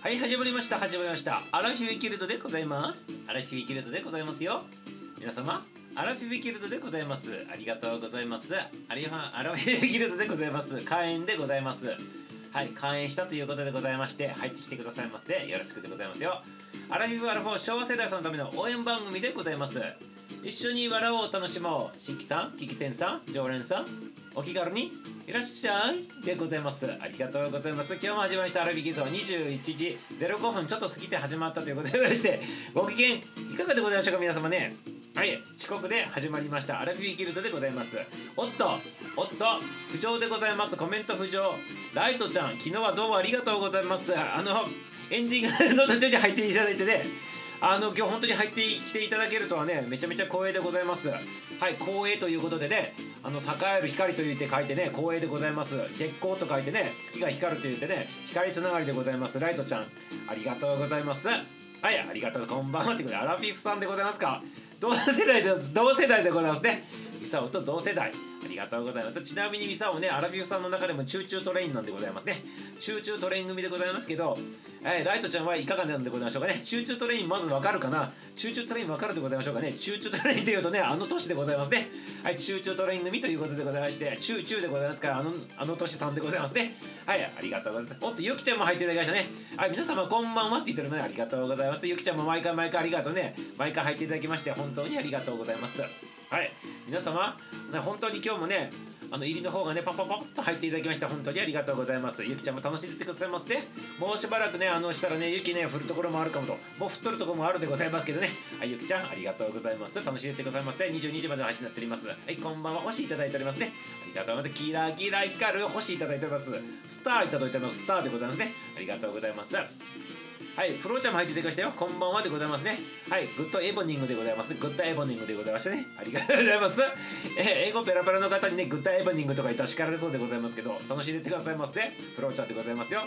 はい始まりました。始まりました。アラフィビキルドでございます。アラフィビキルドでございますよ。皆様アラフィビキルドでございます。ありがとうございます。アリファンアラフィビキルドでございます。開演でございます。はい開演したということでございまして入ってきてくださいませ。よろしくでございますよ。アラフィビアラフォー昭和世代さんのための応援番組でございます。一緒に笑おう楽しもう。新規さんキキセンさん常連さんお気軽にいらっしゃい。でございます。ありがとうございます。今日も始まりました。アラビキルド21時05分ちょっと過ぎて始まったということでございましてご機嫌いかがでございましょうか皆様ね。はい。遅刻で始まりました。アラフィビギルドでございます。おっとおっと浮上でございます。コメント浮上ライトちゃん昨日はどうもありがとうございます。あのエンディングの途中に入っていただいてね。あの今日本当に入ってきていただけるとはねめちゃめちゃ光栄でございます。はい光栄ということでねあの栄える光と言って書いてね光栄でございます。月光と書いてね月が光ると言ってね光つながりでございます。ライトちゃんありがとうございます。はいありがとう。こんばんはってことでアラフィフさんでございますか？同世代で同世代でございますね。ミサオと同世代。ありがとうございます。ちなみにミサオねアラフィフさんの中でもチューチュートレインなんでございますね。チューチュートレイン組でございますけど、えー、ライトちゃんはいかがなんでございましょうかね。チューチュートレインまずわかるかな？チューチュートレインわかるでございましょうかね？チューチュートレインというとねあの年でございますね。はいチューチュートレイン組ということでございましてチューチューでございますからあのあの年さんでございますね。はいありがとうございます。おっとゆきちゃんも入っていただきましたね。はい皆様こんばんはって言ってるのでありがとうございます。ゆきちゃんも毎回毎回ありがとうね。毎回入っていただきまして本当にありがとうございます。はい皆様本当に今日もねあの入りの方がねパパパッと入っていただきました本当にありがとうございます。ゆきちゃんも楽しんでってくださいませ。もうしばらくねあのしたらね雪ね降るところもあるかもと。もう降っとるところもあるでございますけどね。はいゆきちゃんありがとうございます。楽しんでってくださいませ。22時までの配信になっております。はいこんばんは。星いただいておりますね。ありがとうございます。キラキラ光る星いただいております。スターいただいております。スターでございますね。ありがとうございます。はい、フローちゃんも入っていただきましたよ。こんばんはでございますね。はい、 Good evening でございます。 Good evening でございましたね。ありがとうございます。えー、英語ペラペラの方にね、 Good evening とか言ったら叱られそうでございますけど、楽しんでってくださいませ。フローちゃんでございますよ。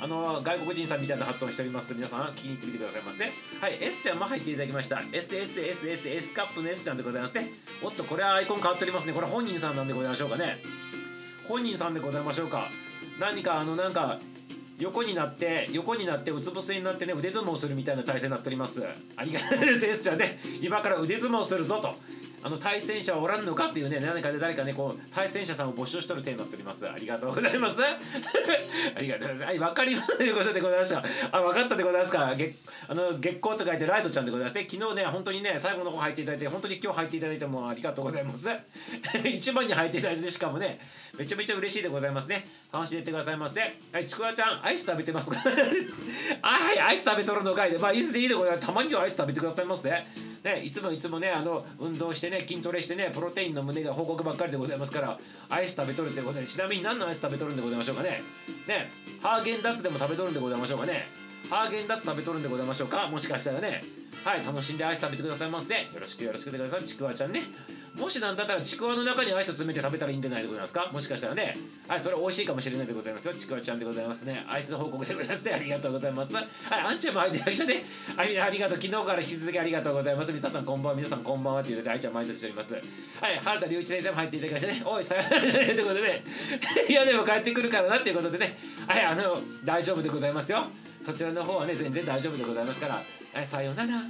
あの、外国人さんみたいな発音しております。皆さん、聞きに行ってみてくださいませ。はい、S ちゃんも入っていただきました。SSSSS カップの S ちゃんでございますね。おっと、これはアイコン変わっておりますね。これ本人さんなんでございましょうかね。本人さんでございましょうか。何か、あの、なんか、横になって横になってうつ伏せになってね腕相撲するみたいな体勢になっております。ありがたいです S ちゃんね。今から腕相撲するぞと。あの対戦者はおらんのかっていうね何かで誰かねこう対戦者さんを募集しとる手になっております。ありがとうございます。ありがとうございます。はい分かりますということでございました。あ分かったでございますか？月あの月光と書いてライトちゃんでございますで昨日ね本当にね最後の方入っていただいて本当に今日入っていただいてもありがとうございます。一番に入っていただいてしかもねめちゃめちゃ嬉しいでございますね。楽しんでいってくださいませ。はいちくわちゃんアイス食べてますか？はいアイス食べとるのかいでまあいつでいいでございます。たまにはアイス食べてくださいませ。ねいつもいつもねあの運動してね筋トレしてねプロテインの胸が報告ばっかりでございますからアイス食べとるってことでちなみに何のアイス食べとるんでございましょうかね。ねハーゲンダッツでも食べとるんでございましょうかね。ハーゲンダッツ食べとるんでございましょうか？もしかしたらね。はい楽しんでアイス食べてくださいませよろしくよろしくでくださいちくわちゃんね。もしなんだったらちくわの中にアイス詰めて食べたらいいんじゃないでございますか？もしかしたらね。はいそれ美味しいかもしれないでございますよ。ちくわちゃんでございますね。アイスの報告でございますね。ありがとうございます。はいあんちゃんも入ってましたね。はいありがとう昨日から引き続きありがとうございます。皆ささんこんばんは皆さんこんばんはということであいちゃん毎年しております。はい原田隆一先生も入っていただきましたね。おいさよなら。ということでね。いやでも帰ってくるからなっていうことでね。はいあの大丈夫でございますよ。そちらの方はね全然大丈夫でございますから。はいさようなら。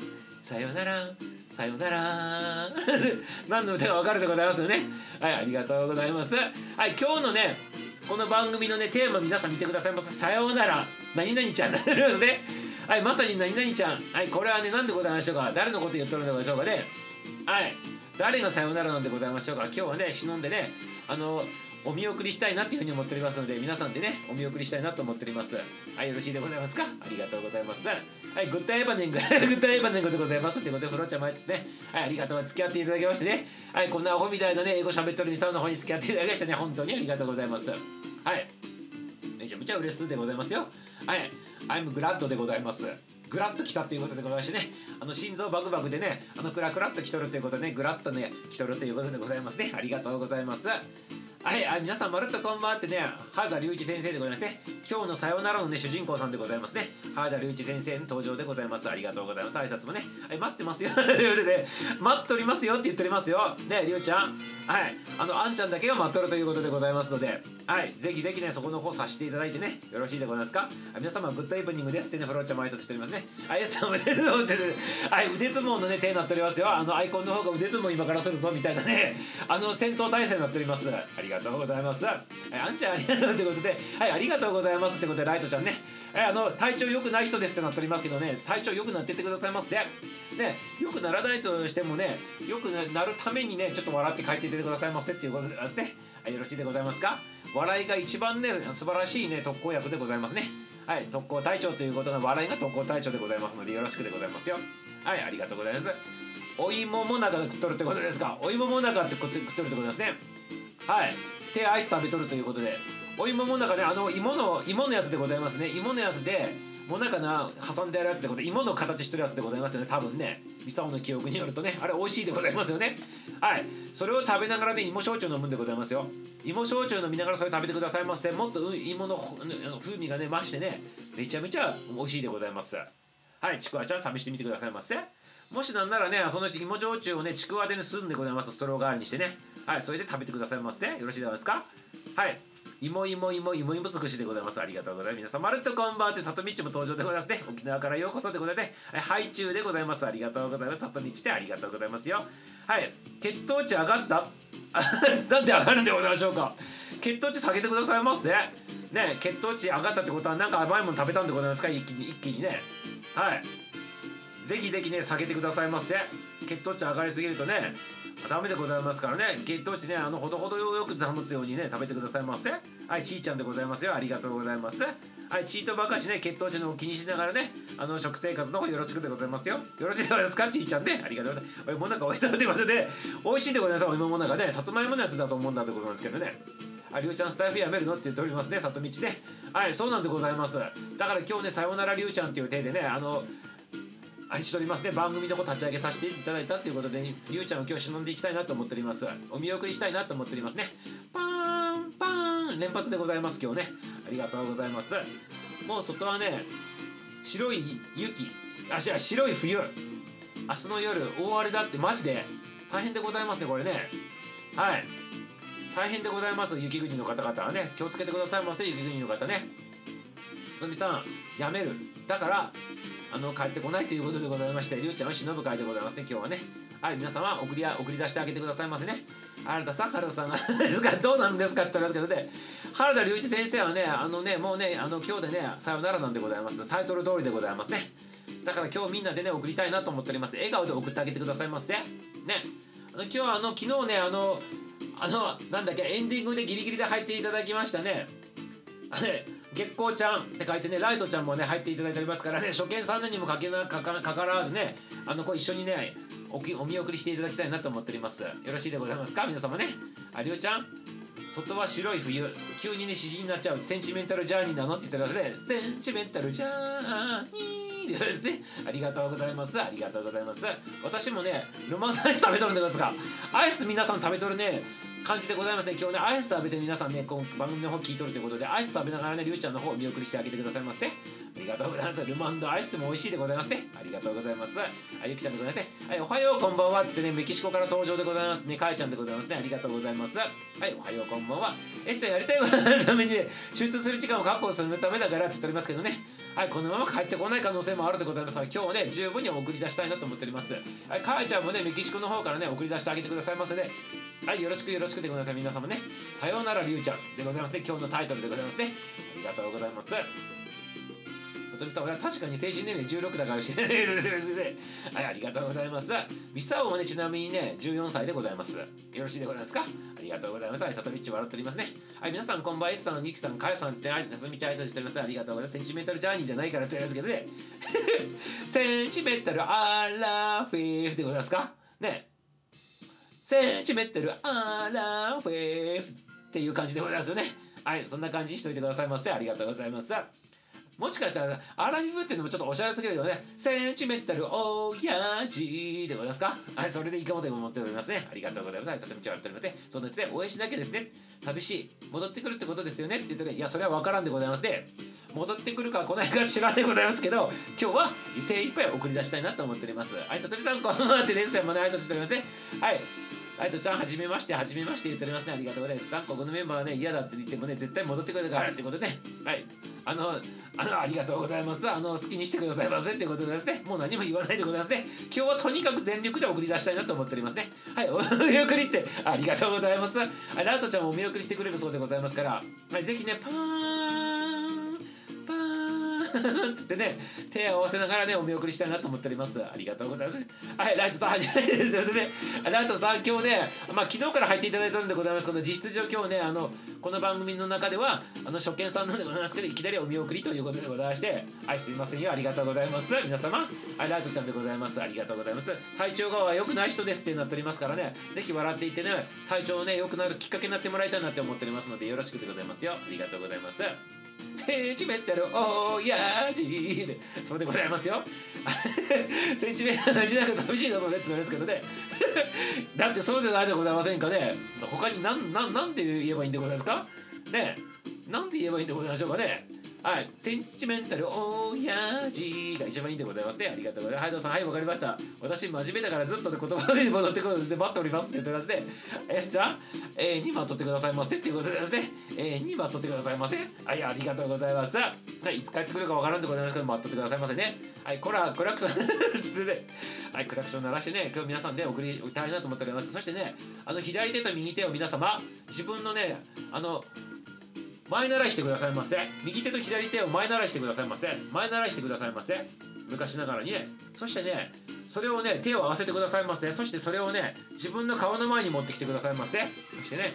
さよなら。さよなら。何の歌か分かるでございますよね。はいありがとうございます。はい今日のねこの番組のねテーマ皆さん見てくださいませさようなら。何々ちゃん。なるのではいまさに何々ちゃん。はいこれはね何でございましょうか。誰のこと言っとるんでございましょうかね。はい誰がさようならなんでございましょうか。今日はね忍んでねあのお見送りしたいなっていうふうに思っておりますので皆さんでねお見送りしたいなと思っております。はいよろしいでございますか？ありがとうございます。はい Good evening。Good evening でございますってことでフロちゃん前ですね。はいありがとう付き合っていただきましてね。はいこんなアホみたいなね英語喋ってるミサオの方に付き合っていただきましてね本当にありがとうございます。はい。めちゃめちゃ嬉しいでございますよ。はい。I'm glad でございます。グラッと来たということでございましてね。あの心臓バクバクでねあのクラクラっと来とるということでね。グラッとね来とるということでございますね。ありがとうございます。はい、あ皆さんまるっとこんばんはってね、原田隆一先生でございますね。今日のさよならのね、主人公さんでございますね。原田隆一先生の登場でございます。ありがとうございます。挨拶もね、はい、待ってますよ。ということで、待っておりますよって言っておりますよ。ね、りゅうちゃん。はい、あの、あんちゃんだけが待っとるということでございますので、はい、ぜひぜひね、そこの方させていただいてね、よろしいでございますか？皆様、グッドイブニングですってね、フローちゃんも挨拶しておりますね。あ、エスさん腕相撲で、はい、腕相撲のね、手になっておりますよ。あの、アイコンの方が腕相撲今からするぞみたいなね、あの、戦闘態勢になっております。ありがとうがとうございます。あんちゃんありがとうってことで、はい、ありがとうございますってことで、ライトちゃんね、あの、体調良くない人ですってなっておりますけどね、体調良くなってってくださいますね。ね、良くならないとしてもね、良くなるためにね、ちょっと笑って帰っていてくださいませっていうことですね。はい、よろしいでございますか？笑いが一番ね、素晴らしいね、特効薬でございますね。はい、特攻隊長ということが笑いが特攻隊長でございますのでよろしくでございますよ。はい、ありがとうございます。お芋もなか食っとるってことですか？お芋もなかって食っとるってことですね。はい。手アイス食べとるということで。お芋もなかねあの芋の芋のやつでございますね。芋のやつでもなかな挟んであるやつでござい芋の形してるやつでございますよね。多分ね。ミサオの記憶によるとね。あれ美味しいでございますよね。はい。それを食べながらね芋焼酎飲むんでございますよ。芋焼酎飲みながらそれ食べてくださいましてもっと芋の風味がね増してね。めちゃめちゃ美味しいでございます。はい。ちくわちゃん試してみてくださいませ。もしなんならねその芋焼酎をねちくわでね吸うんでございます。ストロー代わりにしてね。はいそれで食べてくださいませよろしいですか？はい芋芋芋芋芋尽くしでございます。ありがとうございます。皆さん、まるっとこんばんはって、里道も登場でございますね。沖縄からようこそでございますね。はい、ハイチュウでございます。ありがとうございます。里道でありがとうございますよ。はい、血糖値上がった？なんで上がるんでございましょうか？血糖値下げてくださいませ。ね、血糖値上がったってことは、なんか甘いもの食べたんでございますか？一気に、一気にね。はい。ぜひぜひね、下げてくださいませ。血糖値上がりすぎるとね、ダメでございますからね。血糖値ねあのほどほどよく保つようにね食べてくださいませ。はいちーちゃんでございますよ。ありがとうございます。はいチートばかしね血糖値の気にしながらねあの食生活の方よろしくでございますよ。よろしいですか？ちーちゃんね。ありがとうございます。おいもなか美味しそうということで美味しいでございます。お芋もなかねさつまいものやつだと思うんだってことなんですけどね。ありゅうちゃんスタイフやめるのって言っておりますね里道ではいそうなんでございます。だから今日ねさよならりゅうちゃんっていう手でねあのありしておりますね。番組の方立ち上げさせていただいたということでりゅうちゃんを今日忍んでいきたいなと思っております。お見送りしたいなと思っておりますね。パーンパーン連発でございます今日ね。ありがとうございます。もう外はね白い雪。あし白い冬。明日の夜大荒れだってマジで大変でございますねこれね。はい。大変でございます雪国の方々はね。気をつけてくださいませ雪国の方ね。すみさんやめる。だからあの帰ってこないということでございましてりゅうちゃんを忍ぶ会でございますね今日はね。はい皆様送り送り出してあげてくださいませね。原田さん原田さんがですかどうなんですかって言われますけどね。原田隆一先生はねあのねもうねあの今日でねさよならなんでございます。タイトル通りでございますね。だから今日みんなでね送りたいなと思っております。笑顔で送ってあげてくださいませ。ね。あの今日はあの昨日ねあのあのなんだっけエンディングでギリギリで入っていただきましたね。あれ月光ちゃんって書いてねライトちゃんもね入っていただいておりますからね初見3年にもかけなかかかからずねあのこう一緒にねおお見送りしていただきたいなと思っております。よろしいでございますか？皆様ね。ありおちゃん。外は白い冬急にね詩人になっちゃう。センチメンタルジャーニーなの？って言ってますねセンチメンタルジャーニーですね。ありがとうございます。ありがとうございます。私もねロマンスアイス食べとるんですかアイス皆さん食べとるね。感じでございますね。今日ねアイス食べて皆さんねこの番組の方聞いとるということでアイス食べながらねりゅうちゃんの方を見送りしてあげてくださいませ。ありがとうございます。ルマンドアイスでも美味しいでございますね。ありがとうございます。あゆきちゃんでございますね。はいおはようこんばんは。ってってねメキシコから登場でございますね。かえちゃんでございますね。ありがとうございます。はいおはようこんばんは。えっちゃんやりたいことのために、ね、集中する時間を確保するためだからって言っておりますけどね。はいこのまま帰ってこない可能性もあるでございます。から今日ね十分に送り出したいなと思っております。はいかえちゃんもねメキシコの方からね送り出してあげてくださいませね。はいよろしくよろしくでございます。皆様ね。さようならりゅうちゃんでございますね。今日のタイトルでございますね。ありがとうございます。とみさん俺は確かに精神年齢16だからしれないはいありがとうございます。ミサオはねちなみにね14歳でございます。よろしいでございますか？ありがとうございます。はいさとみっち笑っておりますね。はい皆さんこんばんは S さんギキさんかやさんってはいさとみちゃん挨拶しております。ありがとうございます。センチメタルジャーニーじゃないからって言うんですけどね。センチメタルアラフィーフでございますか？ね。センチメンタルアラフィフっていう感じでございますよね。はいそんな感じにしといてくださいませ。ありがとうございます。もしかしたらアラフィフっていうのもちょっとおしゃれすぎるよね。センチメンタルおやじでございますか？はいそれでいかもと思っておりますね。ありがとうございます。とても笑っておりますねそのうちで応援しなきゃですね。寂しい。戻ってくるってことですよね。って言ってねいやそれは分からんでございますね。戻ってくるか来ないか知らんでございますけど今日は精一杯送り出したいなと思っております。はいととみさんこんばんは。ってですよまだ挨拶しておりますね。はい。ライトちゃん、はじめまして、はじめまして言っておりますね。ありがとうございます。ここのメンバーはね、嫌だって言ってもね、絶対戻ってくるからってことで、ね、はい。あの、あの、ありがとうございます。あの、好きにしてくださいませってことでですね、もう何も言わないでございますね。今日はとにかく全力で送り出したいなと思っておりますね。はい、お見送りって、ありがとうございます。ラウトちゃんもお見送りしてくれるそうでございますから、はい、ぜひね、パーン、ってね手を合わせながらねお見送りしたいなと思っております。ありがとうございます。はいライトさん初めてです。ねライトさん今日ねまあ昨日から入っていただいてるんでございます。この実質上今日ねあのこの番組の中ではあの初見さんなんでございますけどいきなりお見送りということでございましてはいすいませんよ。ありがとうございます。皆様はいライトちゃんでございます。ありがとうございます。体調が良くない人ですってなっておりますからねぜひ笑っていってね体調をね良くなるきっかけになってもらいたいなって思っておりますのでよろしくでございますよ。ありがとうございます。センチメンタルおやじでそれでございますよ。センチメンタルじゃなく寂しいなそれって言うんですけどね。だってそうでないでございませんかね。他に何なんなんて言えばいいんでございますか？ねなんて言えばいいんでございましょうかね。はい。センチメンタルおやじが一番いいでございますね。ありがとうございます。はい、どうさん、はい、わかりました。私、真面目だからずっとで言葉に戻ってくるので待っておりますって言ってますね。よし、じゃあ、えー、2番取ってくださいませっていうことですね。えー、2番取ってくださいませ。はい、ありがとうございます。はい、いつ帰ってくるかわからんでございますけど、待っとってくださいませね。はい、こら、クラクション ね、はい、クラクション鳴らしてね、今日皆さんで送りたいなと思っております。そしてね、あの、左手と右手を皆様、自分のね、あの、前習いしてくださいませ。右手と左手を前習いしてくださいませ。前習いしてくださいませ。昔ながらにね。そしてねそれをね手を合わせてくださいませ。そしてそれをね自分の顔の前に持ってきてくださいませ。そしてね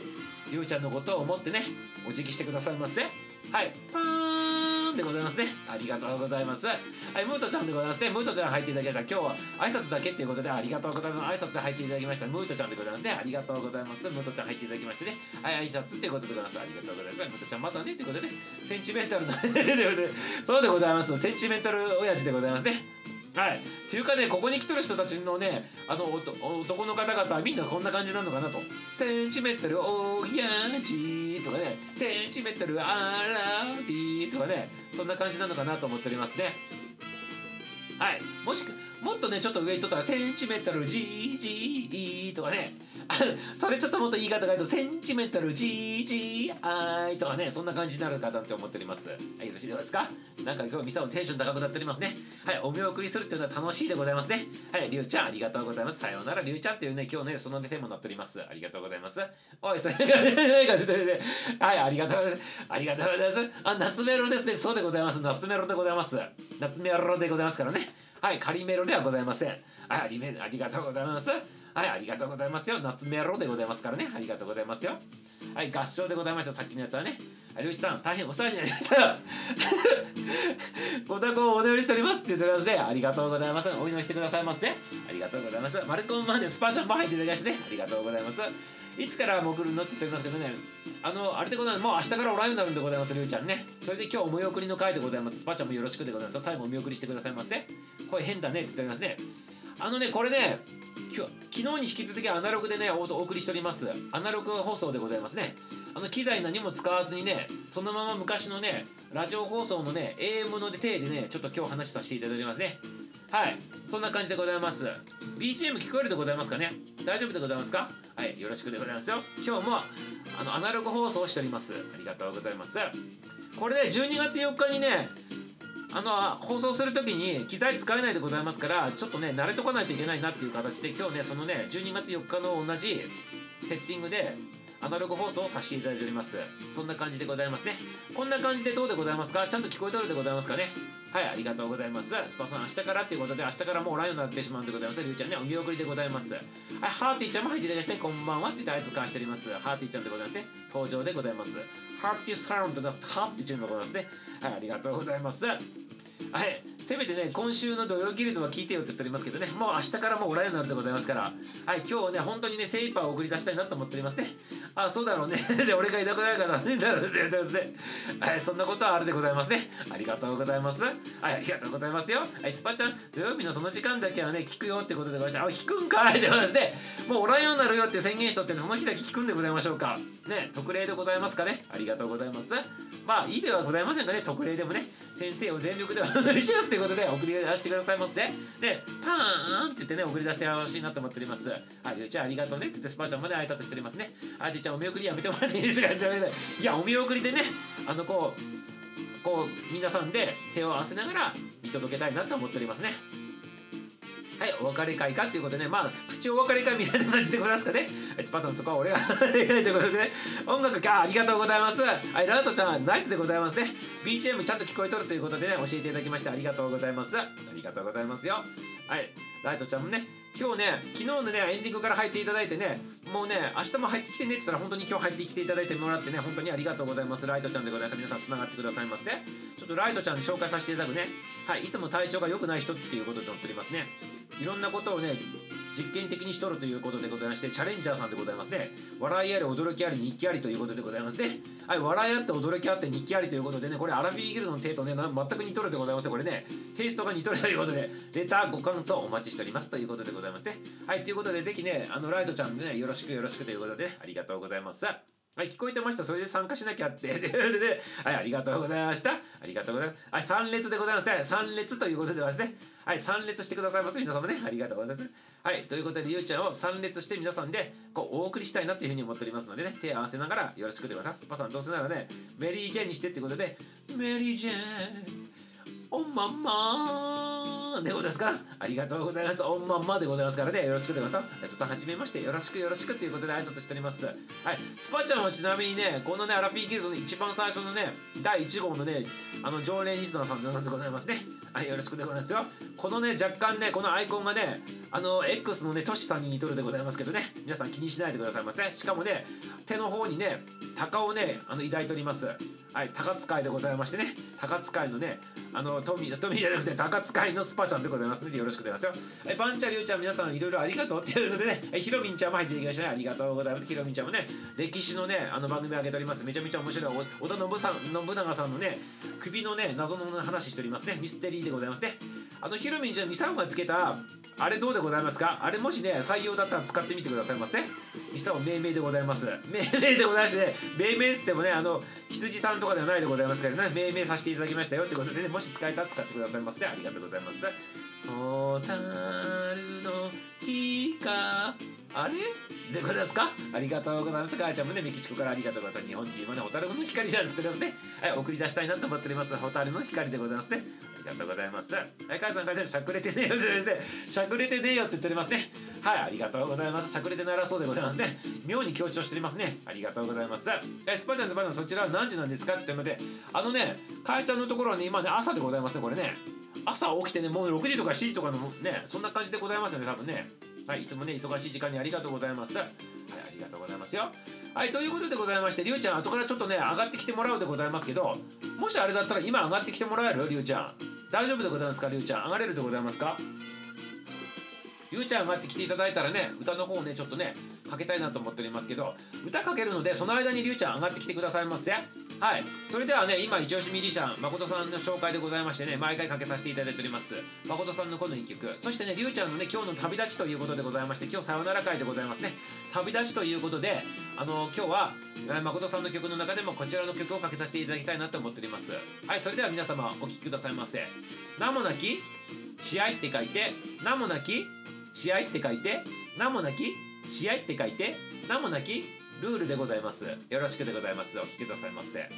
ゆうちゃんのことを思ってねお辞儀してくださいませ。はいパーンでございますね。ありがとうございます。はい、ムートちゃんでございますね。ムートちゃん入っていただきました。今日は挨拶だけということでありがとうございます。挨拶で入っていただきました。ムートちゃんでございますね。ありがとうございます。ムートちゃん入っていただきましてね。はい、挨拶っていうことでございます。ありがとうございます。ムートちゃんまたねということで、センチメンタルの そうでございます。センチメンタル親父でございますね。はい。っていうかね、ここに来てる人たちのね、あの、男の方々はみんなこんな感じなのかなと。センチメンタルおやじとかね、センチメンタルアラビーとかね、そんな感じなのかなと思っておりますね。はい。もしく、もっとね、ちょっと上にとったら、センチメタル GGE とかね、それちょっともっと言い方が言うと、センチメタル GGI とかね、そんな感じになるかなって思っております。はい、よろしいですか？なんか今日ミサのテンション高くなっておりますね。はい、お見送りするっていうのは楽しいでございますね。はい、りゅうちゃんありがとうございます。さようならりゅうちゃんっていうね、今日ね、そのね、テーマになっております。ありがとうございます。おい、それが、はい、ありがとうございます。ありがとうございます。あ、夏メロですね。そうでございます。夏メロでございます。夏メロでございますからね。はい、仮メロではございません。はい、ありありがとうございます。はい、ありがとうございますよ。夏メロでございますからね。ありがとうございますよ。はい、合唱でございました。さっきのやつはね。りゅうしさん、大変お世話になりました。ご多幸をお祈りしておりますって言っておりますね。ありがとうございます。お祈りしてくださいますね。ありがとうございます。マルコンまでスパーチャンも入っていただきましてね。ありがとうございます。いつから潜るのって言っておりますけどね。あの、あれでございます。もう明日からおらんようになるんでございます、りゅうちゃんね。それで今日お見送りの回でございます。スパチャンもよろしくでございます。最後お見送りしてくださいませ。声変だねって言っておりますね。あのね、これね、昨日に引き続きアナログでねお送りしております。アナログ放送でございますね。あの機材何も使わずにねそのまま昔のねラジオ放送のね AM ので手でねちょっと今日話させていただきますね。はい。そんな感じでございます。BGM 聞こえるでございますかね？大丈夫でございますか？はいよろしくでございますよ。今日もあのアナログ放送をしております。ありがとうございます。これで、12月4日にねあの放送する時に機材使えないでございますからちょっとね慣れとかないといけないなっていう形で今日ねそのね12月4日の同じセッティングでアナログ放送をさせていただいております。そんな感じでございますね。こんな感じでどうでございますか？ちゃんと聞こえとるでございますかね？はいありがとうございます。スパさん明日からっていうことで明日からもうライオンになってしまうんでございます。りゅうちゃんねお見送りでございます。はいハーティーちゃんも入っていただきましてこんばんはって言って挨拶交わしております。ハーティーちゃんでございますね。登場でございます。ハーティーサウンドのハーティーちゃんでございますね。はいありがとうございます。はい。せめてね今週の土曜ギルドは聞いてよって言っておりますけどね。もう明日からもうおらんようになるでございますから。はい今日ね本当にね精一杯送り出したいなと思っておりますね。あそうだろうね。で俺がいなくなるからねだろうねだろうね。はいそんなことはあるでございますね。ありがとうございます。はいありがとうございますよ。はいスパちゃん土曜日のその時間だけはね聞くよってことでございましてあ聞くんかいでございますね。もうおらんようになるよって宣言しとってその日だけ聞くんでございましょうか。ね特例でございますかね。ありがとうございます。まあいいではございませんかね。特例でもね。先生を全力でお願いしますということで送り出してくださいますね。でパーンって言ってね送り出してほしいなと思っております。はいりゅうちゃんありがとうね。って言ってスパちゃんまで挨拶しておりますね。あじちゃんお見送りやめてもらっていいですか？いやお見送りでねあのこうこう皆さんで手を合わせながら見届けたいなと思っておりますね。はい、お別れ会かっていうことでね、まあ、プチお別れ会みたいな感じでございますかね。いつパターンそこは俺が ということでね、音楽か、ありがとうございます。はい、ラウトちゃん、ナイスでございますね。BGM ちゃんと聞こえとるということでね、教えていただきましてありがとうございます。ありがとうございますよ。はい、ライトちゃんもね、今日ね、昨日のね、エンディングから入っていただいてね、もうね、明日も入ってきてねって言ったら、本当に今日入ってきていただいてもらってね、本当にありがとうございます。ライトちゃんでございます。皆さん、つながってくださいませ。ちょっとライトちゃんに紹介させていただくね。はい、いつも体調が良くない人っていうことで載っておりますね。いろんなことをね実験的にしとるということでございましてチャレンジャーさんでございますね笑いあり驚きあり日記ありということでございますねはい笑いあって驚きあって日記ありということでねこれアラフィーギルドの手とね全く似とるでございますこれねテイストが似とるということでレターご感想お待ちしておりますということでございましてはいということでぜひねあのライトちゃんでねよろしくよろしくということで、ありがとうございますはい、聞こえてました。それで参加しなきゃって。で、で、はい、ありがとうございました。ありがとうございます。はい、参列でございますね。参列ということではですね。はい、参列してくださいます。皆様ね。ありがとうございます。はい、ということで、ゆうちゃんを参列して皆さんで、こう、お送りしたいなというふうに思っておりますのでね、手を合わせながらよろしくてください。スパさん、どうせならね、メリー・ジェンにしてってことで、メリー・ジェン。おまんまでございますか？ありがとうございます。おまんまでございますからね。よろしくでございます。ちょっとはじめまして、よろしくよろしくということで挨拶しております。はい。スパちゃんはちなみにね、このね、アラフィーギルドの一番最初のね、第1号のね、あの、常連リスナーさんなんでございますね。はい、よろしくでございますよ。このね、若干ね、このアイコンがね、あの、X のね、トシさんに似とるでございますけどね、皆さん気にしないでくださいませ。しかもね、手の方にね、鷹をね、あの、抱いております。はい、高使いでございましてね、高使いのね、あの、トミー、トミーじゃなくて、高使いのスパちゃんでございますので、よろしくお願いしますよ。はい、バンチャリュウちゃん、皆さんいろいろありがとうっていうのでね、ヒロミンちゃんも入っていきましたね。ありがとうございます。ヒロミンちゃんもね、歴史のね、あの番組上げております。めちゃめちゃ面白い。織田信さん信長さんのね、首のね、謎の話しておりますね。ミステリーでございますね。あの、ヒロミンちゃん、ミサオがつけた、あれどうでございますか？あれもしね、採用だったら使ってみてくださいませ。ミサオ命名でございます。命名でございまして、ね、命名っつってもね、あの、羊さんとかではないでございますからね、命名させていただきましたよってことでね、もし使えたら使ってくださいませ。ありがとうございます。ホタルの光あれでございますか？ありがとうございます。母ちゃんもね、メキシコからありがとうございます。日本人もね、ホタルの光じゃんって言ってますね。はい、送り出したいなと思っております。ホタルの光でございますね。ありがとうございます。はい、母さん、母さん、しゃくれてねえよって。しゃくれてねえよって言っておりますね。はい、ありがとうございます。しゃくれてならそうでございますね。妙に強調しておりますね。ありがとうございます。え、スパちゃん、スパちゃん、そちらは何時なんですかって言ってて、あのね、母ちゃんのところはね、今ね、朝でございますね、これね。朝起きてね、もう6時とか7時とかのね、そんな感じでございますよね、多分ね。はい、いつもね、忙しい時間にありがとうございます。りがとうございますよ。はい、ということでございまして、りゅうちゃん、後からちょっとね、上がってきてもらうでございますけど、もしあれだったら今上がってきてもらえる？りゅうちゃん。大丈夫でございますか？りゅうちゃん。上がれるでございますか？りゅうちゃん上がってきていただいたらね、歌の方をね、ちょっとね、かけたいなと思っておりますけど、歌かけるので、その間にりゅうちゃん上がってきてくださいませ。はい。それではね、今、一押しミュージシャン、誠さんの紹介でございましてね、毎回かけさせていただいております。誠さんのこの一曲。そしてね、りゅうちゃんのね、今日の旅立ちということでございまして、今日さよなら会でございますね。旅立ちということで、あの、今日は、誠さんの曲の中でもこちらの曲をかけさせていただきたいなと思っております。はい、それでは皆様、お聴きくださいませ。名もなき、試合って書いて、名もなき、試合って書いて、名もなき、試合って書いて、名もなき、ルールでございます。よろしくでございます。お聞きくださいませ。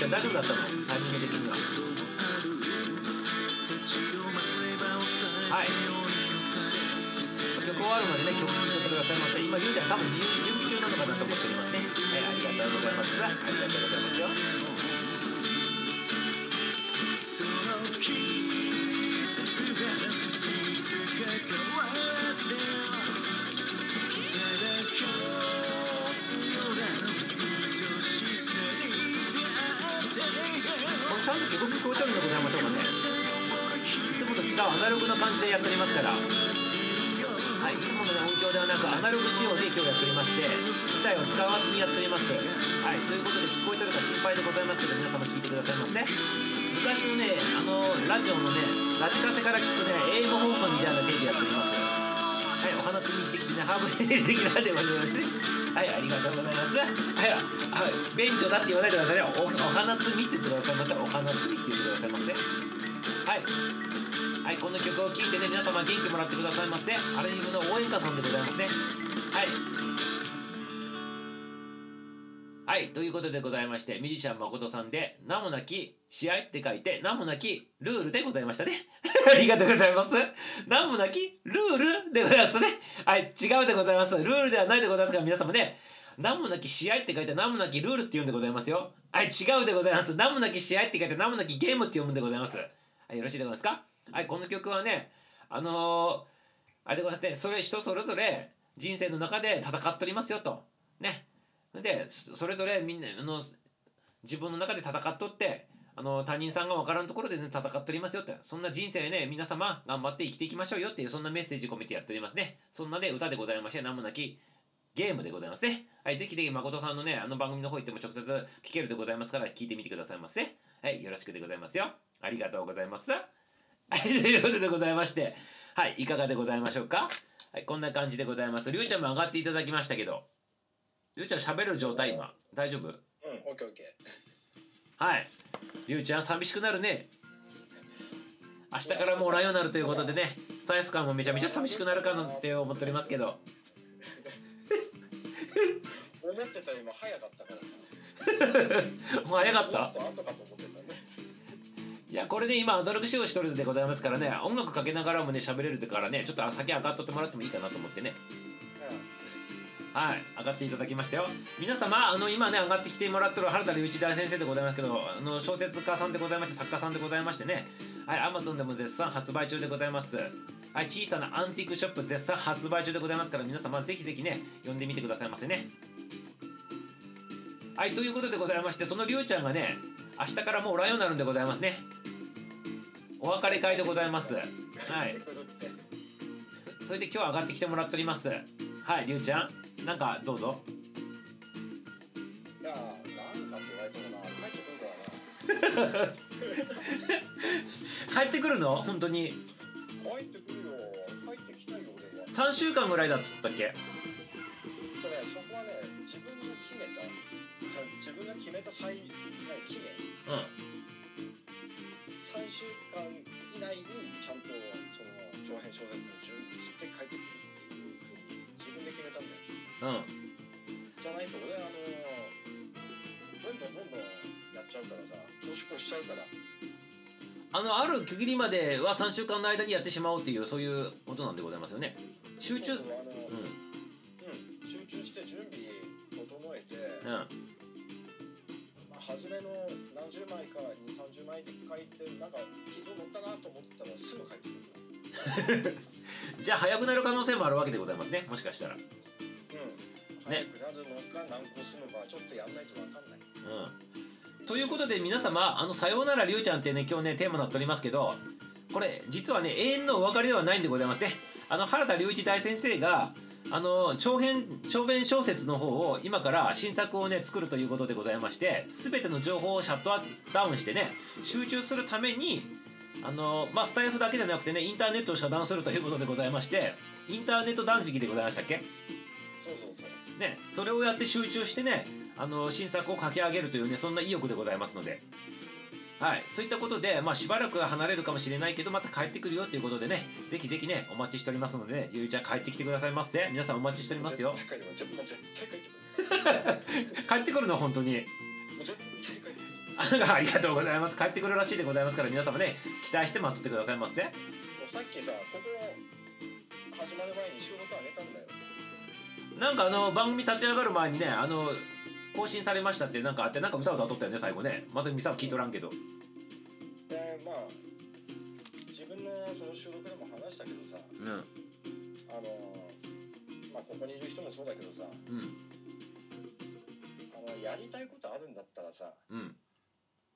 時は大丈夫だったの？タイミング的には。はい。ちょっと曲終わるまでね曲聴いててくださいました今りゅうちゃん多分んでございましょうかね。いつもと違うアナログな感じでやっておりますから。はい、いつもの、ね、音響ではなくアナログ仕様で今日やっておりまして機材を使わずにやっております。はい、ということで聞こえてるか心配でございますけど皆様聞いてくださいませ。昔のね、あのラジオのねラジカセから聞くね AM 放送みたいな手でやっております。はい、お花摘みってきてねハーブテレビ的なでございまして。はい、ありがとうございます。はい、はい、便所だって言わないでくださいね。お、お花摘みって言ってくださいませ。お花摘みって言ってくださいませ。はい。はい、この曲を聴いてね、皆様元気もらってくださいませ。アラジフの応援歌さんでございますね。はい。はい、ということでございまして、ミュージシャン誠さんで、名もなき試合って書いて、名もなきルールでございましたね。ありがとうございます。名もなきルールでございますね。はい、違うでございます。ルールではないでございますから、皆様ね、名もなき試合って書いて、名もなきルールって言うんでございますよ。はい、違うでございます。名もなき試合って書いて、名もなきゲームって読むんでございます。はい、よろしいでございますか？はい、この曲はね、あのー、あれでございますね、それ人それぞれ人生の中で戦っておりますよと。ね。でそれぞれみんなあの自分の中で戦っとってあの他人さんが分からんところでね戦っておりますよってそんな人生ね皆様頑張って生きていきましょうよっていうそんなメッセージ込めてやっておりますねそんなで歌でございまして名もなきゲームでございますね。はいぜひぜひ誠さんのねあの番組の方行っても直接聞けるでございますから聞いてみてくださいませ。はいよろしくでございますよ。ありがとうございます。はいということでございまして。はいいかがでございましょうか。はいこんな感じでございます。りゅうちゃんも上がっていただきましたけど。りゅうちゃん喋る状態今大丈夫？うん、オッケーオッケはい。りゅうちゃん寂しくなるね。明日からもうライオナルということでねスタイフ感もめちゃめちゃ寂しくなるかなって思っておりますけど。ー。思ってたよりも早かったからさ。早かった後かと思ってたね。いやこれで今アナログ使用しとるでございますからね音楽かけながらもね喋れるからねちょっと先上がっとってもらってもいいかなと思ってねはい上がっていただきましたよ皆様あの今ね上がってきてもらってる原田隆一大先生でございますけどあの小説家さんでございまして作家さんでございましてねはい Amazon でも絶賛発売中でございますはい小さなアンティークショップ絶賛発売中でございますから皆様ぜひぜひね読んでみてくださいませね。はいということでございましてそのりゅうちゃんがね明日からもうライオンになるんでございますね。お別れ会でございます。はい。そそれで今日上がってきてもらっております。はいりゅうちゃんなんかどうぞ。いやー、なんかって言われてもな、帰ってくる。帰ってくるの？本当に帰ってくるよ。帰ってきたいよ、俺は。3週間ぐらいだって言ったっけ？それ、そこはね、自分の決めた、自分が決めた最、ね、期限、うん3週間以内にちゃんと、その、長編小説の準備して帰ってくるっていうふうに自分で決めたんだよ。うんじゃないと俺あのどんどんどんどんやっちゃうからさ投資越しちゃうからあのある区切りまでは3週間の間にやってしまおうっていうそういうことなんでございますよね。集中そうそうあの、ううん集中して準備整えて、んうん。まあ、初めの何十枚か2 3 0枚で書いてなんか軌道乗ったなと思ったらすぐ帰ってくる。じゃあ早くなる可能性もあるわけでございますねもしかしたら。うん。うん早くなるのか難航するのかちょっとやんないと分かんないということで皆様あの「さようならりゅうちゃん」ってね今日ねテーマになっておりますけどこれ実はね永遠のお別れではないんでございますね。あの原田隆一大先生があの長編長編小説の方を今から新作をね作るということでございまして全ての情報をシャットダウンしてね集中するためにあのまあスタイフだけじゃなくてねインターネットを遮断するということでございましてインターネット断食でございましたっけ？ねそれをやって集中してねあの新作を書き上げるというねそんな意欲でございますので。はい。そういったことでまあしばらくは離れるかもしれないけどまた帰ってくるよということでねぜひぜひねお待ちしておりますので、ね、ゆりちゃん帰ってきてくださいませ。皆さんお待ちしておりますよ。帰ってくるの本当に。あありがとうございます。帰ってくるらしいでございますから皆様ね期待して待っとってくださいませ。さっきさここ始まる前に収録あげたんだよ。なんかあの番組立ち上がる前にねあの更新されましたってなんかあってなんか歌歌っとったよね最後ね。またミサは聞いとらんけど。でまあ自分のその収録でも話したけどさうん。あのまあここにいる人もそうだけどさうん。あのやりたいことあるんだったらさうん。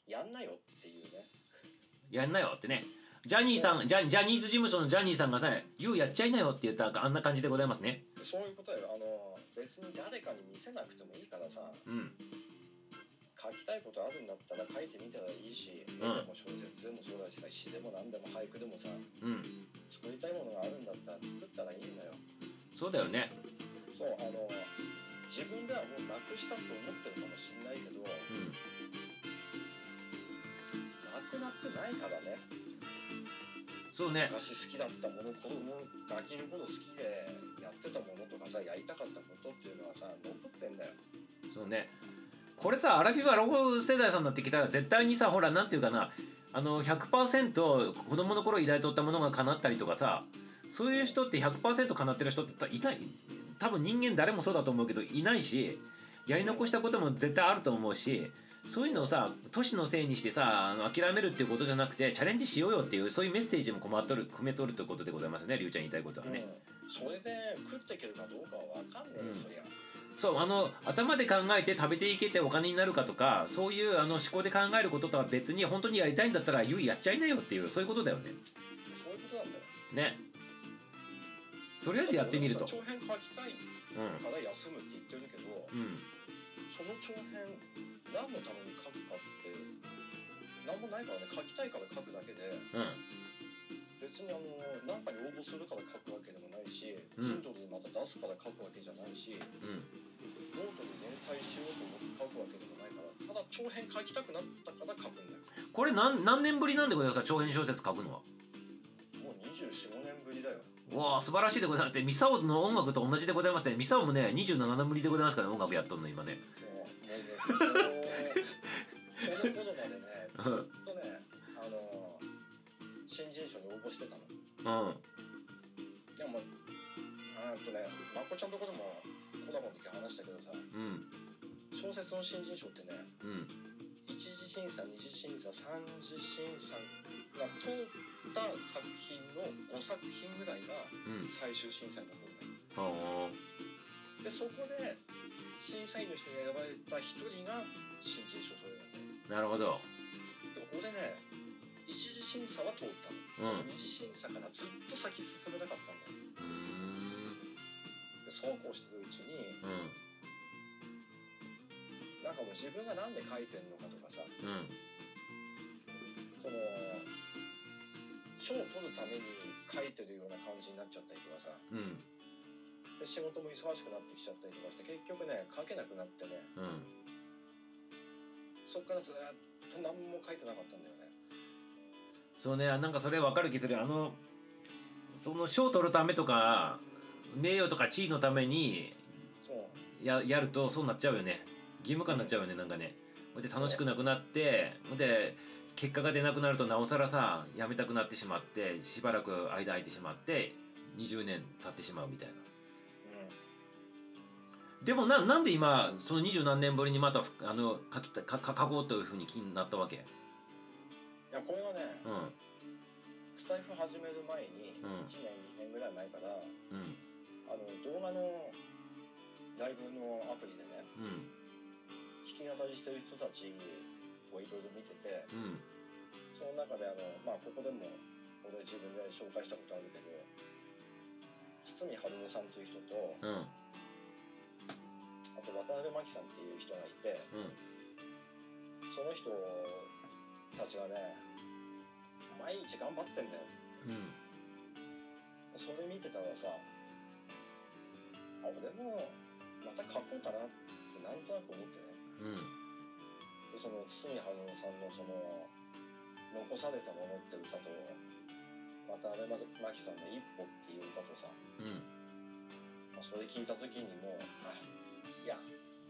やんなよっていうね。やんなよってね。ジャニーさんジャジャニーズ事務所のジャニーさんがね「YOU やっちゃいなよ」って言ったあんな感じでございますね。そういうことだよあの別に誰かに見せなくてもいいからさ。うん。書きたいことあるんだったら書いてみたらいいし、絵でも小説でもそうだしさ詩でも何でも俳句でもさうん。作りたいものがあるんだったら作ったらいいんだよ。そうだよね。そうあの自分ではもうなくしたと思ってるかもしんないけどうん。なくなってないからねそうね。昔好きだったもの子供ガキの頃好きでやってたものとかさやりたかったことっていうのはさ残ってんだよ。そうね。これさアラフィフはロゴ世代さんになってきたら絶対にさほらなんていうかな。あの100%子供の頃抱いとったものが叶ったりとかさそういう人って100%叶ってる人っていない多分人間誰もそうだと思うけどいないしやり残したことも絶対あると思うしそういうのをさ年のせいにしてさあの諦めるっていうことじゃなくてチャレンジしようよっていうそういうメッセージも込まっとる込めとるということでございますねりゅうちゃん言いたいことはね。うん、それで食っていけるかどうかは分かんねえよ、うん。そりゃ。そうあの頭で考えて食べていけてお金になるかとかそういうあの思考で考えることとは別に本当にやりたいんだったらゆいやっちゃいなよっていうそういうことだよね。そういうことなんだよね。とりあえずやってみると。長編書きたいうんから休むって言ってるけどうん。その長編何のために書くかって何もないからね書きたいから書くだけでうん別にあの何かに応募するから書くわけでもないし、うん。Kindle でまた出すから書くわけじゃないしうんノートに連載しようと思って書くわけでもないからただ長編書きたくなったから書くんだよ。これ何何年ぶりなんでございますか長編小説書くのは？もう245年ぶりだよ。うわあ素晴らしいでございますね。ミサオの音楽と同じでございますね。ミサオもね27年ぶりでございますから、ね、音楽やっとんの今ね。もうもうねそまでね。ずっとねあの新人賞に応募してたの。うん。でもあーっとねまこちゃんとこでもコラボの時話したけどさうん。小説の新人賞ってねうん。一次審査二次審査三次審査が通った作品の5作品ぐらいがうん。最終審査に残るんだよはでそこで審査員の人に選ばれた一人が新人賞取れなるほど。でも俺ね一次審査は通った。の、うん。二次審査からずっと先進めなかったんだよ。うーん。でそうこうしてるうちにうん。なんかもう自分が何で書いてんのかとかさ。うん。その賞を取るために書いてるような感じになっちゃったりとかさ。うん。で仕事も忙しくなってきちゃったりとかして結局ね書けなくなってね。うんそっからずっと何も書いてなかったんだよね。そうねなんかそれ分かる気するあのその賞取るためとか名誉とか地位のためにややるとそうなっちゃうよね。義務感になっちゃうよねなんかね。ほんで楽しくなくなってほんで結果が出なくなるとなおさらさやめたくなってしまってしばらく間空いてしまって20年経ってしまうみたいな。うでもななんで今その二十何年ぶりにまたふあの書きたかか書こうというふうに気になったわけ？んいやこれはねうん。スタイフ始める前にうん。1年2年ぐらい前からうん。あの動画のライブのアプリでねうん。弾き語りしてる人たちをいろいろ見ててうん。その中であのまあここでも俺自分で紹介したことあるけど堤春夫さんという人とうん。あと渡辺真紀さんっていう人がいてうん。その人たちがね毎日頑張ってんだよ。うん。それ見てたらさあ俺もまた書こうかなってなんとなく思ってね。うん。でその堤春夫さんのその「残されたもの」って歌とまた阿部真紀さんの「一歩」っていう歌とさ、うん。まあ、それ聞いた時にもうあいや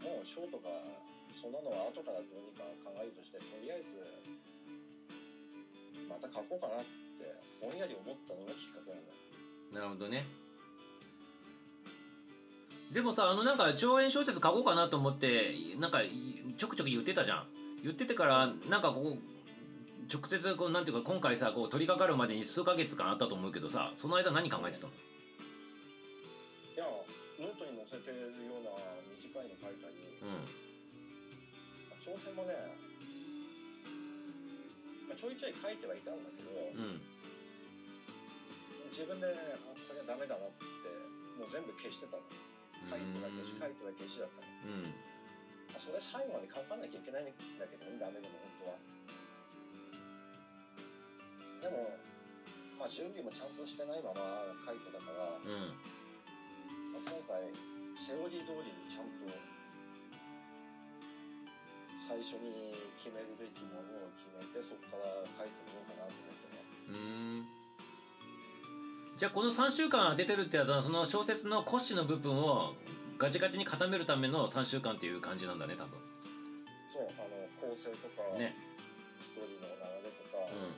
もう賞とかそんなのは後からどうにか考えるとしてとりあえずまた書こうかなってぼんやり思ったのがきっかけなんだ。なるほどねでもさあのなんか長編小説書こうかなと思ってなんかちょくちょく言ってたじゃん言っててからなんかこう直接こうなんていうか今回さこう取り掛かるまでに数ヶ月間あったと思うけどさその間何考えてたの？長編もね、まあ、ちょいちょい書いてはいたんだけど、うん。自分であこれはダメだなってもう全部消してたの。書いては消し書いては消しだったの。うん。あそれ最後まで書かなきゃいけないんだけどねダメでも本当は。でもまあ準備もちゃんとしてないまま書いてたから、うん。まあ、今回セオリー通りにちゃんと最初に決めるべきものを決めてそこから書いてみようかなと思ってねうん。じゃあこの3週間当ててるってやつはその小説の骨子の部分をガチガチに固めるための3週間っていう感じなんだね多分。そうあの構成とか、ね。ストーリーの流れとか、うん。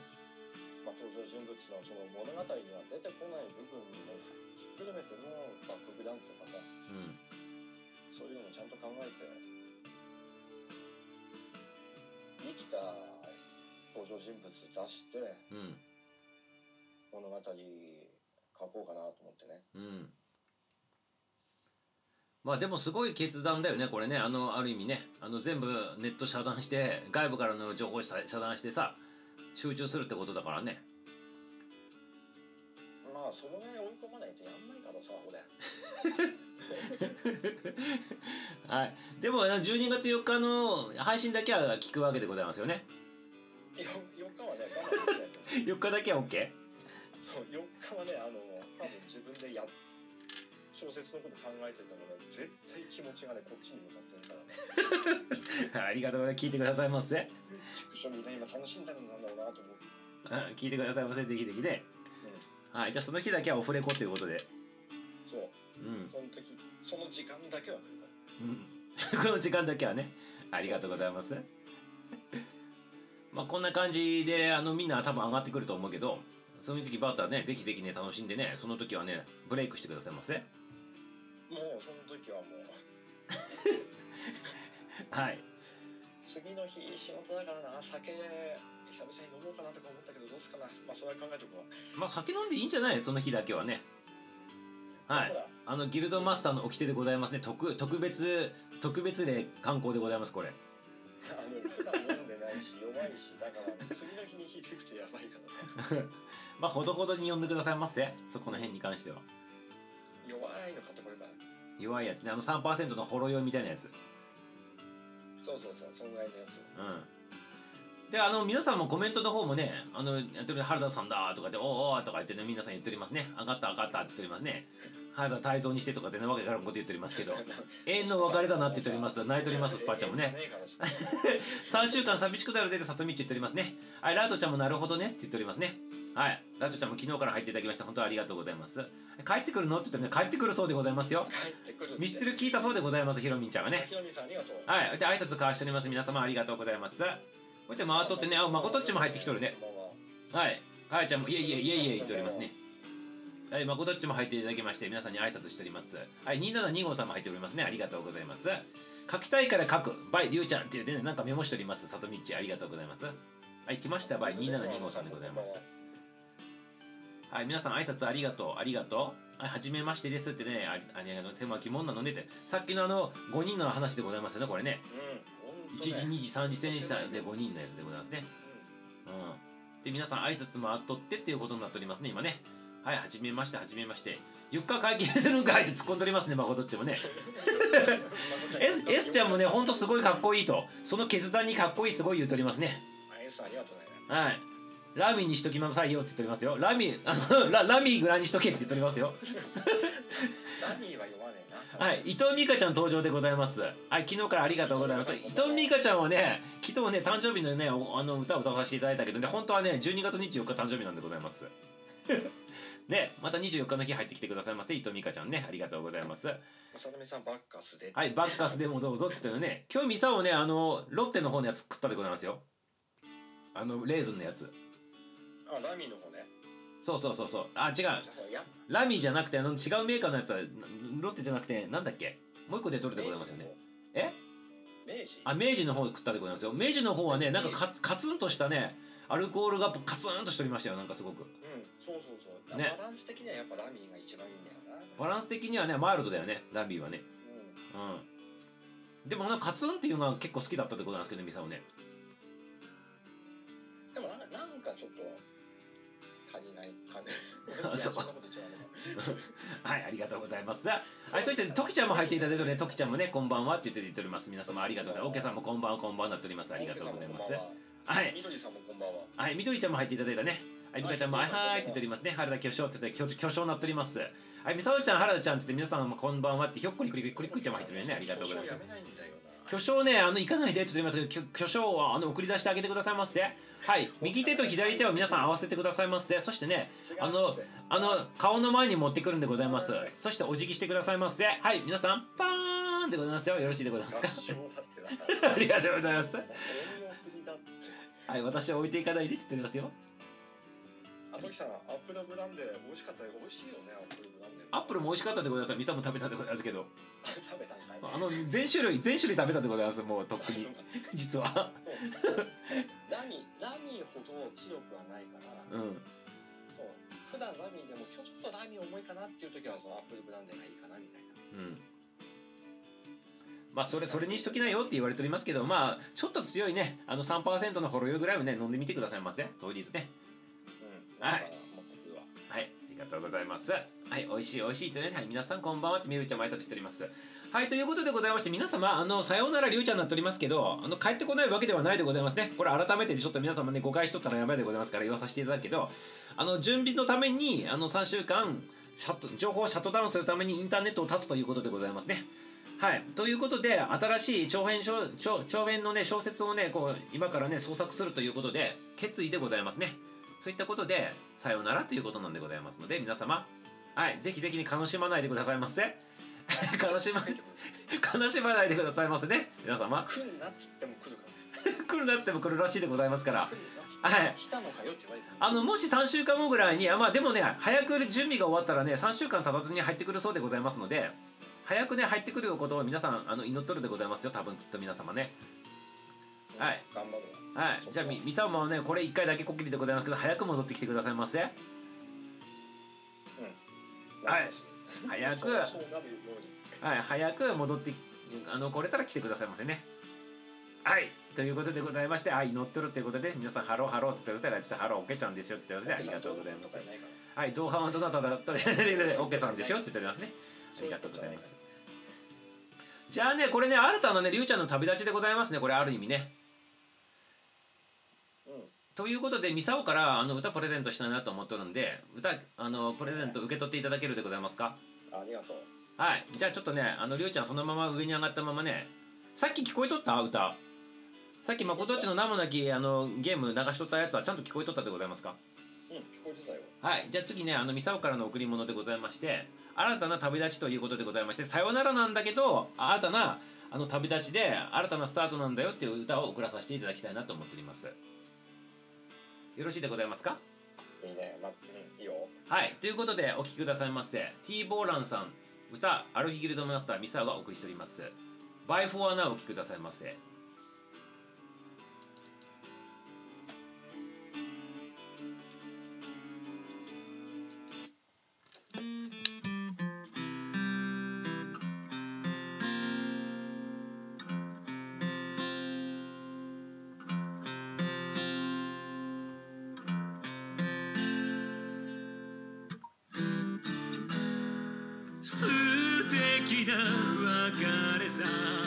まあ、登場人物のその物語には出てこない部分もひっくるめてのバックグラウンドとかさうん。そういうのもちゃんと考えて生きた登場人物出してうん。物語書こうかなと思ってね。うん。まあでもすごい決断だよねこれね。あのある意味ね。あの全部ネット遮断して外部からの情報遮遮断してさ集中するってことだからね。まあそのぐらい追い込まないとやんないからさ俺 はい。でもあの12月4日の配信だけは聞くわけでございますよね。4日はね我慢できない4日 だけは OK? そう4日はねあの多分自分でや小説のこと考えてたので絶対気持ちがねこっちに向かってるからね。ありがとうございます聞いてくださいませ宿舎みんな今楽しんでるんだろうなと思って。あ聞いてくださいませぜひぜひね。はい。じゃあその日だけはオフレコということで。そう。うん。その時その時間だけは来るか。らうん。この時間だけはね。ありがとうございます。まあこんな感じであのみんな多分上がってくると思うけどそういう時バーターねぜひぜひね楽しんでねその時はねブレイクしてくださいませ。もうその時はもう。はい。次の日仕事だからな。酒久々に飲もうかなとか思ったけどどうすかな。まあそれは考えとくわ。まあ酒飲んでいいんじゃない？その日だけはねはい。あのギルドマスターの掟でございますね。特特別特別例観光でございますこれ。あの普段飲んでないし弱いしだから次の日に引くとやばいから。さ まあほどほどに呼んでくださいませ。そこの辺に関しては。弱いの買ってこれから弱いやつね。あの3%のほろ酔いみたいなやつ。そうそうそうそんぐらいのやつ。うん。であの皆さんもコメントの方もね「あのやってる原田さんだ」とかって「おーおー」とか言ってね皆さん言っておりますね「上がった上がった」って言っておりますね原田泰造にしてとかってねわけからんこと言っておりますけど 永遠の別れだなって言っております泣いておりますスパちゃんもね。ええから3週間寂しくなるで里道言っておりますね。はいラートちゃんもなるほどねって言っておりますね。はいラートちゃんも昨日から入っていただきました。本当にありがとうございます。帰ってくるのって言ってね帰ってくるそうでございますよ。ミスチル聞いたそうでございますひろみんちゃんがねんはいで挨拶交わしております皆様ありがとうございます。こうやって回っとってねあまことっちも入ってきとるね。は。いかやちゃんもいえいえいえいえ言っておりますねはいまことっちも入っていただきまして皆さんに挨拶しております。はい272号さんも入っておりますね。ありがとうございます。書きたいから書く。バイりゅうちゃんって言ってねなんかメモしております。里道ありがとうございます。はい来ましたバイ272号さんでございます。はい、皆さん挨拶ありがとう、ありがとう。はい、はじめましてですってね、ありありがとう、狭きもんなのねって、さっきのあの5人の話でございますよね、これね。うん1時、本当ね。2時、3時、戦車で5人のやつでございますね。うん。で、皆さん挨拶もあっとってっていうことになっておりますね、今ね。はい、はじめまして、はじめまして。ゆっか会見するんかいって突っ込んでおりますね、まことっちもね。エス S ちゃんもね、ほんとすごいかっこいいと。その決断にかっこいいすごい言うとおりますね。あ S ありがとうねはい。ラミにしときなさいよって言っておりますよラミあのララミぐらいにしとけって言っておりますよラミーは読まねえなはい伊藤美香ちゃん登場でございますはい昨日からありがとうございます伊藤美香ちゃんはね昨日ね誕生日のねおあの歌を歌わせていただいたけどね本当はね12月24日誕生日なんでございますねまた24日の日入ってきてくださいませ。伊藤美香ちゃんね。ありがとうございます。さとみさんバッカスで。はいバッカスでもどうぞって言ってるね。今日ミサをねあのロッテの方のやつ食ったでございますよ。あのレーズンのやつ。あラミーの方ね。そうそうそうそう。あ違う。ラミーじゃなくてあの違うメーカーのやつはなロッテじゃなくてなんだっけ？もう一個で取れてございますよね。え？明治？あ明治の方食ったでございますよ。明治の方はねなんかカカツンとしたねアルコールがカツンとしておりましたよなんかすごく。うんそうそうそう、ね。バランス的にはやっぱラミーが一番いいんだよな。バランス的にはねマイルドだよねラミーはね。うん。うんでもなんかカツンっていうのは結構好きだったってことなんですけどねミサオね。でもなんかなんかちょっと足りない感じ はいありがとうございます。はいそしてトキちゃんも入っていただいてねトキちゃんもねこんばんはって言って言っております。皆様ありがとうございます。オーケーさんもこんばんはこんばんはなっております。ありがとうございます。はい。みどりさんもこんばんは。はい、みどりちゃんも入っていただいたね。はい、みかちゃんも、はい、はいって言っておりますね。原田巨匠って言って、巨巨匠になっております。はい、みさおちゃん、原田ちゃんって言って、皆さんもこんばんはって、ひょっこりくりくりくりくりちゃんも入ってるよね。ありがとうございます巨匠ね、あの、行かないでって言っておりますけど、巨巨匠は、あの、送り出してあげてくださいませ。はい、右手と左手を皆さん合わせてくださいませ。そしてね、あの、あの、顔の前に持ってくるんでございます。そしてお辞儀してくださいませ。はい、皆さん、パーンでございますよ。よろしいでございますか。ありがとうございます。はい、私は置いていかないでって言っておりますよ。あときさんアップルブランデー美味しかったよ美味しいよねアップルブランデーアップルも美味しかったでございます。ミサオも食べたでございますけど。食べたんかいあの全種類全種類食べたでございますもうとっくに。実は。ラミラミーほど強くはないから。うん。そう。普段ラミーでもちょっとラミー重いかなっていう時はそのアップルブランデーがいいかなみたいな。うん。まあそれそれにしときなよって言われておりますけどまあちょっと強いねあの3%のほろ酔いぐらいをね飲んでみてくださいませ。当日ねとうございます。はい美味しい美味しいってね、はい、皆さんこんばんはってみるちゃんも挨拶しております。はいということでございまして皆様あのさようならりゅうちゃんになっておりますけどあの帰ってこないわけではないでございますね。これ改めてちょっと皆様ね誤解しとったらやばいでございますから言わさせていただくけどあの準備のためにあの3週間シャット情報をシャットダウンするためにインターネットを断つということでございますね。はい、ということで新しい長編長長編のね小説をねこう今からね創作するということで決意でございますね。そういったことでさようならということなんでございますので皆様はいぜひぜひに悲しまないでくださいませ。悲しま悲しまないでくださいませね。皆様。来るなっつっても来るから。来るなっても来るらしいでございますから。はい。あのもし3週間後ぐらいにあまあでもね早く準備が終わったらね3週間経たずに入ってくるそうでございますので早くね入ってくることを皆さんあの祈っとるでございますよ多分きっと皆様ねはい。頑張るわはい。じゃあみみさまはねこれ1回だけこっきりでございますけど早く戻ってきてくださいませ？うん。はい。早く。はい。早く戻ってあの来れたら来てくださいませね。はい。ということでございましてあ祈ってるっていうことで皆さんハローハローって言ってください。ちょっとハローオケちゃんですよって言ってください。ありがとうございます。はい、同伴はどなただった？で、オッケーさんでしょって言っておりますね。ありがとうございます。じゃあね、これね、新たなね、りゅうちゃんの旅立ちでございますね、これある意味ね。うんということで、ミサオからあの歌プレゼントしたいなと思っとるんで、歌、あの、プレゼント受け取っていただけるでございますか？ありがとう。はい、じゃあちょっとね、あの、りゅうちゃんそのまま上に上がったままね、さっき聞こえとった？歌。さっきまことっちの名もなきあのゲーム流しとったやつはちゃんと聞こえとったでございますか？うん聞こえてたよ。はい、じゃあ次ね、あの、ミサオからの贈り物でございまして、新たな旅立ちということでございまして、さよならなんだけど、新たなあの旅立ちで、新たなスタートなんだよっていう歌を送らさせていただきたいなと思っております。よろしいでございますか？いいねまうんいいよはい、ということで、お聴きくださいまして、 T-BOLAN さん、歌、アルフィギルドマスター、ミサオがお送りしております。 Bye for now お聴きくださいませ。別れさ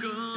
今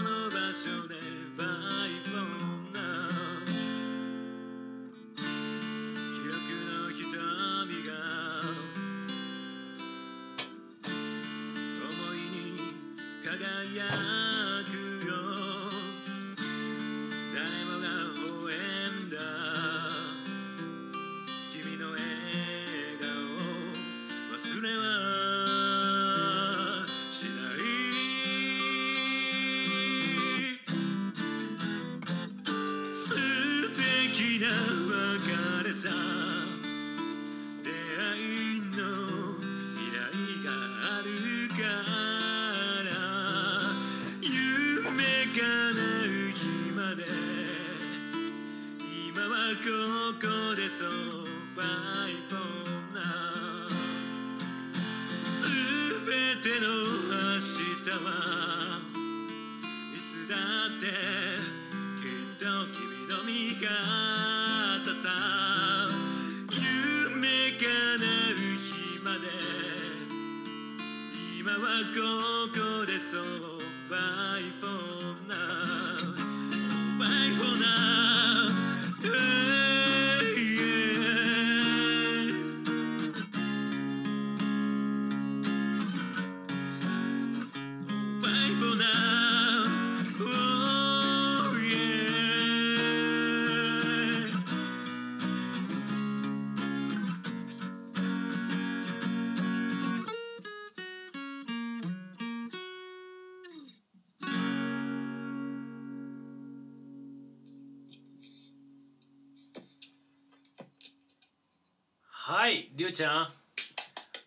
はい、りゅうちゃん、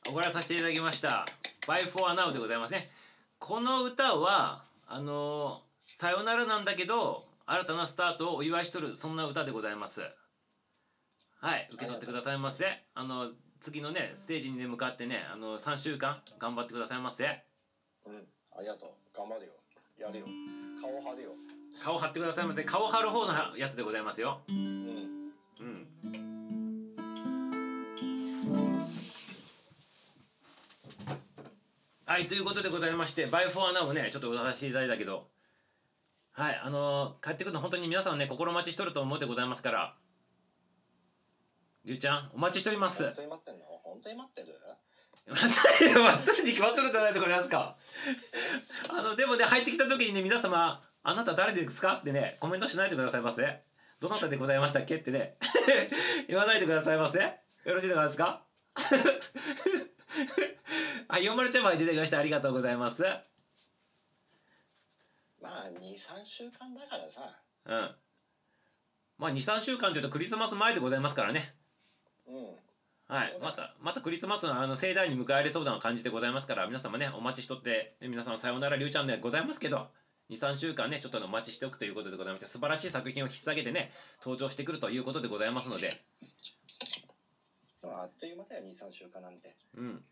送らさせていただきました。Bye for now でございますね。この歌は、あのーさよならなんだけど、新たなスタートをお祝いしとる、そんな歌でございます。はい、受け取ってくださいませ。あの、次のね、ステージにね向かってね、あの、3週間頑張ってくださいませ。うんありがとう頑張るよやるよ顔張るよ顔張ってくださいませ。顔張る方のやつでございますよ。ということでございまして、バイフォアナをね、ちょっと歌わせていただいたけど、はい、あのー帰ってくるの本当に皆さんね、心待ちしとると思うでございますから、りゅうちゃん、お待ちしております。本当に待ってんの？本当に待ってる？待ってる待ってるに決まっとるじゃないとこれなんですか。あの、でもね、入ってきた時にね、皆様、あなた誰ですか？ってね、コメントしないでくださいませ。どなたでございましたっけ？ってね、言わないでくださいませ。よろしいでございますか？はい、4丸ちゃんまで出てきました。ありがとうございます。まあ23週間だからさうん。まあ、2、3週間というとクリスマス前でございますからね。うんはい、またまたクリスマスのあの盛大に迎えられそうな感じでございますから皆様ねお待ちしとって皆様さようならりゅうちゃんでございますけど23週間ねちょっとお待ちしておくということでございまして素晴らしい作品を引っ提げてね登場してくるということでございますので まああっという間だよ23週間なんて。うん。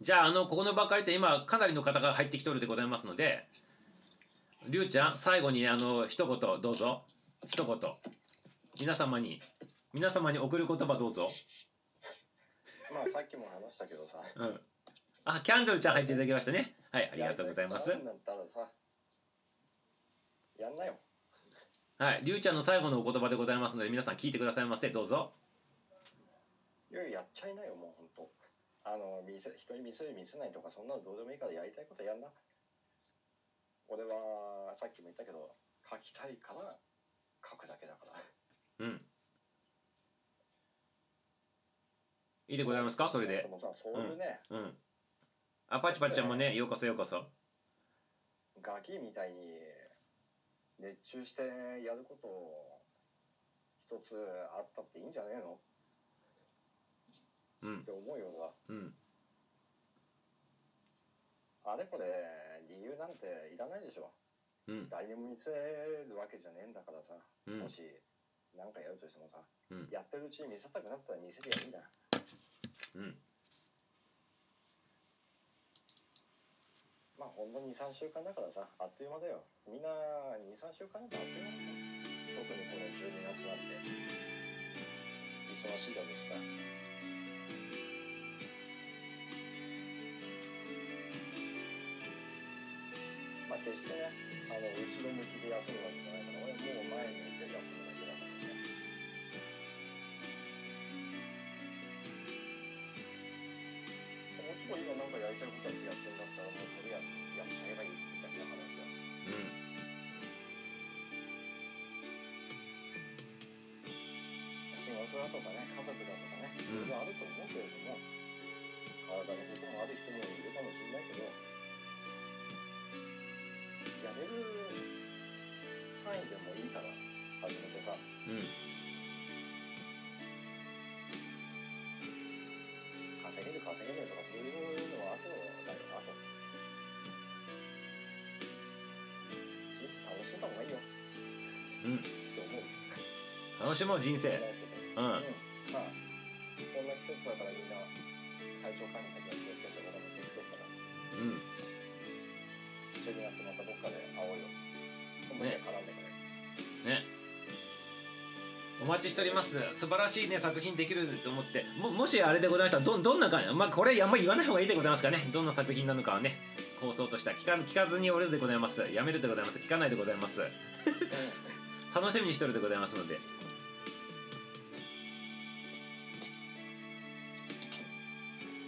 じゃああのここの場借りて今かなりの方が入ってきとるでございますのでりゅうちゃん最後にあの一言どうぞ。一言。皆様に皆様に送る言葉どうぞ。まあさっきも話したけどさ。うん。あキャンドルちゃん入っていただきましたね。はいありがとうございます。やんなよ。はい、りゅうちゃんの最後のお言葉でございますので皆さん聞いてくださいませ。どうぞいややっちゃいなよもうほんと。あの見せ人に見せる見せないとかそんなのどうでもいいからやりたいことやんな。俺はさっきも言ったけど書きたいから書くだけだから。うん。いいでございますか？それで。もさそういうね、うん。あパチパチちゃんもねようこそようこそ。ガキみたいに熱中してやること一つあったっていいんじゃねえの？うんって思うような。うん。あれこれ理由なんていらないでしょ。うん。誰にも見せるわけじゃねえんだからさ、うん。もし何かやるとしてもさ、うん。やってるうちに見せたくなったら見せりゃいいんだ。ようん。まあほんの23週間だからさあっという間だよ。みんな23週間だとあっという間だよ。特にこの12月なんて。忙しいだろうしさ決してねあの後ろ向きで休むわけじゃないから俺もう前向いて休むだけだからねもしも今なんかやりたいことだけやってんだったらもうそれややっちゃえばいいだけの話だうん。仕事だとかね家族だとかねいろいろあると思うけれども、体のこともある人もいるかもしれないけどやれる範囲でもいいから始めてさ。うん。稼げる稼げるとかそういうのは後だよ後楽しんだ方がいいよ。うん。って思う楽しもう人生。うん。うん。まあこんな季節だからみんな体調管理お待ちしております。素晴らしいね作品できると思って。ももしあれでございましたらどどんな感じまあこれあんまり言わない方がいいでございますかね。どんな作品なのかはね構想としては聞か聞かずにおるでございます。やめるでございます。聞かないでございます。楽しみにしておるでございますので。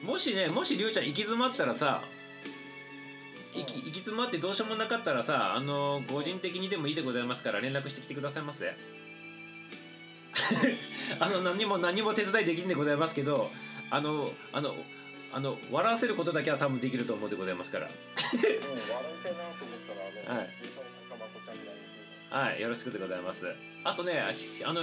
もしねもしりゅうちゃん行き詰まったらさ行き行き詰まってどうしようもなかったらさあの個人的にでもいいでございますから連絡してきてくださいませあの何にも何にも手伝いできんでございますけどあのあのあの笑わせることだけは多分できると思うでございますから。うん、笑いたいなと思ったらあの、はい。はい。よろしくでございます。あとねあの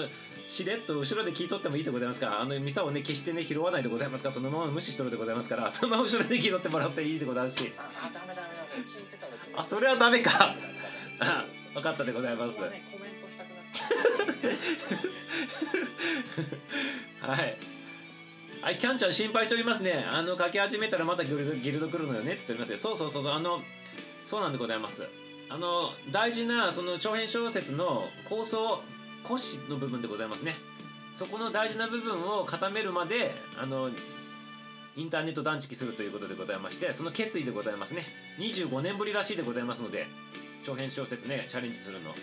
しれっと後ろで聞いとってもいいでございますか？らあのミサをね決してね拾わないでございますか？らそのまま無視しとるでございますからそのまま後ろで聞いとってもらっていいでございますし。ああダメダメダメ。聞いてたらあそれはダメか。あ分かったでございます。ここはねコメントしたくなっちゃう はい。はい、キャンちゃん心配しておりますね。あの、書き始めたらまたギルドギルド来るのよねって言っておりますよ。そうそうそうそう、あの、そうなんでございます。あの、大事な、その長編小説の構想、骨子の部分でございますね。そこの大事な部分を固めるまで、あの、インターネット断食するということでございまして、その決意でございますね。25年ぶりらしいでございますので、長編小説ね、チャレンジするの。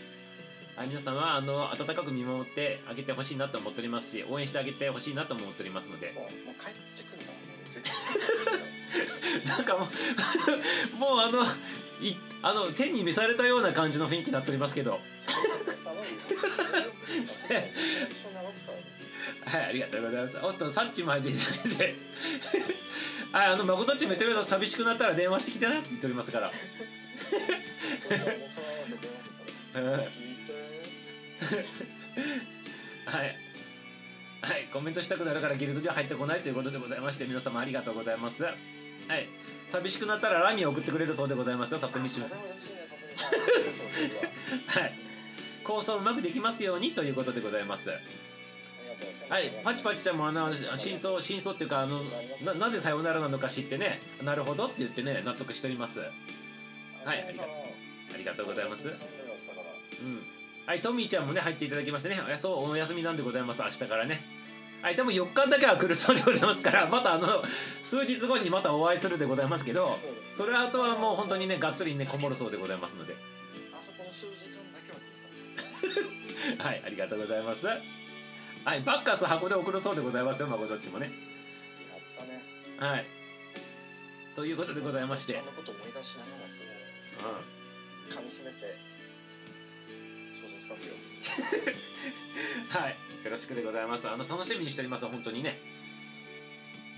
はい、皆さんはあの温かく見守ってあげてほしいなと思っておりますし応援してあげてほしいなと思っておりますので。もうもう帰ってくるからもう絶対。なんかもう もうあのいあの天に召されたような感じの雰囲気になっておりますけど。はいありがとうございます。おっとサッチも入っていただいてはいあの誠っちめてると寂しくなったら電話してきてなって言っておりますから はい。はいコメントしたくなるからギルドには入ってこないということでございまして皆様ありがとうございます。はい。寂しくなったらラミを送ってくれるそうでございますよ里見中 はい。構想うまくできますようにということでございます。はい、パチパチちゃんもあの真相真相っていうかあのななぜさようならなのか知ってねなるほどって言ってね納得しております。はいありがとう。ありがとうございます。うん。はいトミーちゃんもね入っていただきましてね。あそうお休みなんでございます。明日からね。はい多分4日だけは来るそうでございますから またあの数日後にまたお会いするでございますけどそれあとはもう本当にねがっつりねこもるそうでございますので。あそこの数時間だけは聞いたはいありがとうございます。はいバッカス箱で送るそうでございますよまこどっちもね。やったね。はい。ということでございまして。う噛み締めて はい、よろしくでございます。あの楽しみにしております、本当にね。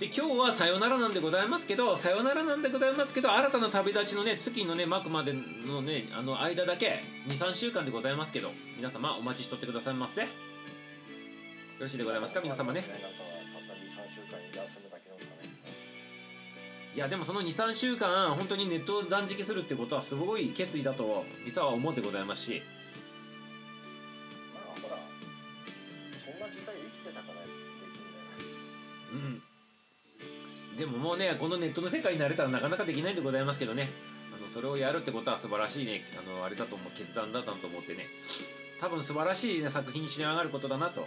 で、今日はさよならなんでございますけど、さよならなんでございますけど、新たな旅立ちのね、月のね、幕までのね、あの間だけ、2、3週間でございますけど、皆様お待ちしとってくださいませ。よろしいでございますか、皆様ね。いや、でもその2、3週間、本当にネットを断食するってことは、すごい決意だと、ミサは思ってございますし、でももうねこのネットの世界になれたらなかなかできないんでございますけどね。あのそれをやるってことは素晴らしいね。あのあれだと思う決断だったと思ってね。多分素晴らしい、ね、作品に仕上がることだなと。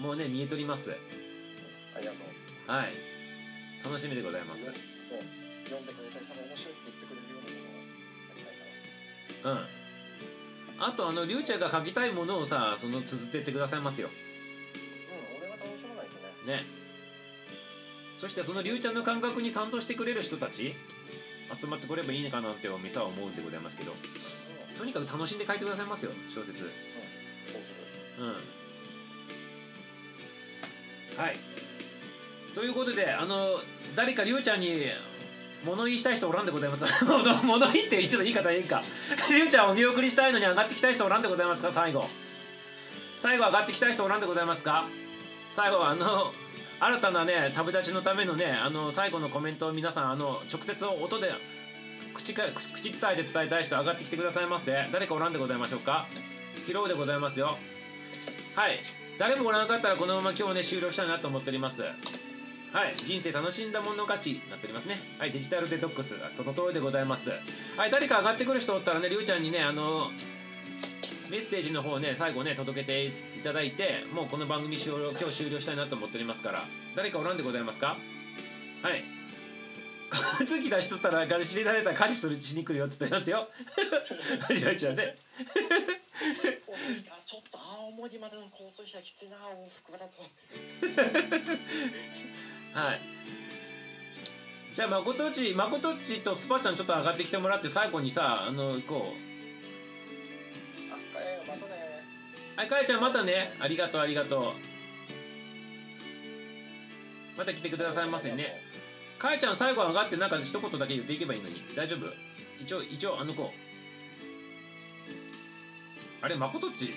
もうね見えとります。ありがとう。はい。楽しみでございます。読ん。でくれた人が面白いって言ってくれるようなものをありたいうん。あとあのリュウちゃんが書きたいものをさその綴ってってくださいますよ。うん俺が楽しまないとね。ねそしてそのリュウちゃんの感覚に賛同してくれる人たち集まってこればいいのかなってミサは思うんでございますけどうんとにかく楽しんで書いてくださいますよ小説。そうん。はい。ということであの誰かりゅうちゃんに物言いしたい人おらんでございますか？物 物言いって一度言い方いいか。りゅうちゃんを見送りしたいのに上がってきたい人おらんでございますか？最後。最後上がってきたい人おらんでございますか？最後はあの新たなね旅立ちのためのねあの最後のコメントを皆さんあの直接音で口か口伝えて伝えたい人上がってきてくださいませ誰かおらんでございましょうか？拾うでございますよ。はい。誰もおらなかったらこのまま今日ね終了したいなと思っております。はい。人生楽しんだもの勝ちになっておりますね。はい。デジタルデトックスその通りでございます。はい。誰か上がってくる人おったらねりゅうちゃんにねあのメッセージの方ね最後ね届けていただいてもうこの番組終了今日終了したいなと思っておりますから誰かおらんでございますか？はい。次出しとったら彼氏でられたら家事するしに来るよって言ってますよ。じゃあじゃあねあちょっと青森までの交通費はきついな往復だと。はい。じゃあまことっちまことっちとスパちゃんちょっと上がってきてもらって最後にさあのこうはいかやちゃんまたね。ありがとうありがとう。また来てくださいませね。かやちゃん最後上がってなんか一言だけ言っていけばいいのに。大丈夫？一応一応あの子。あれまことっち？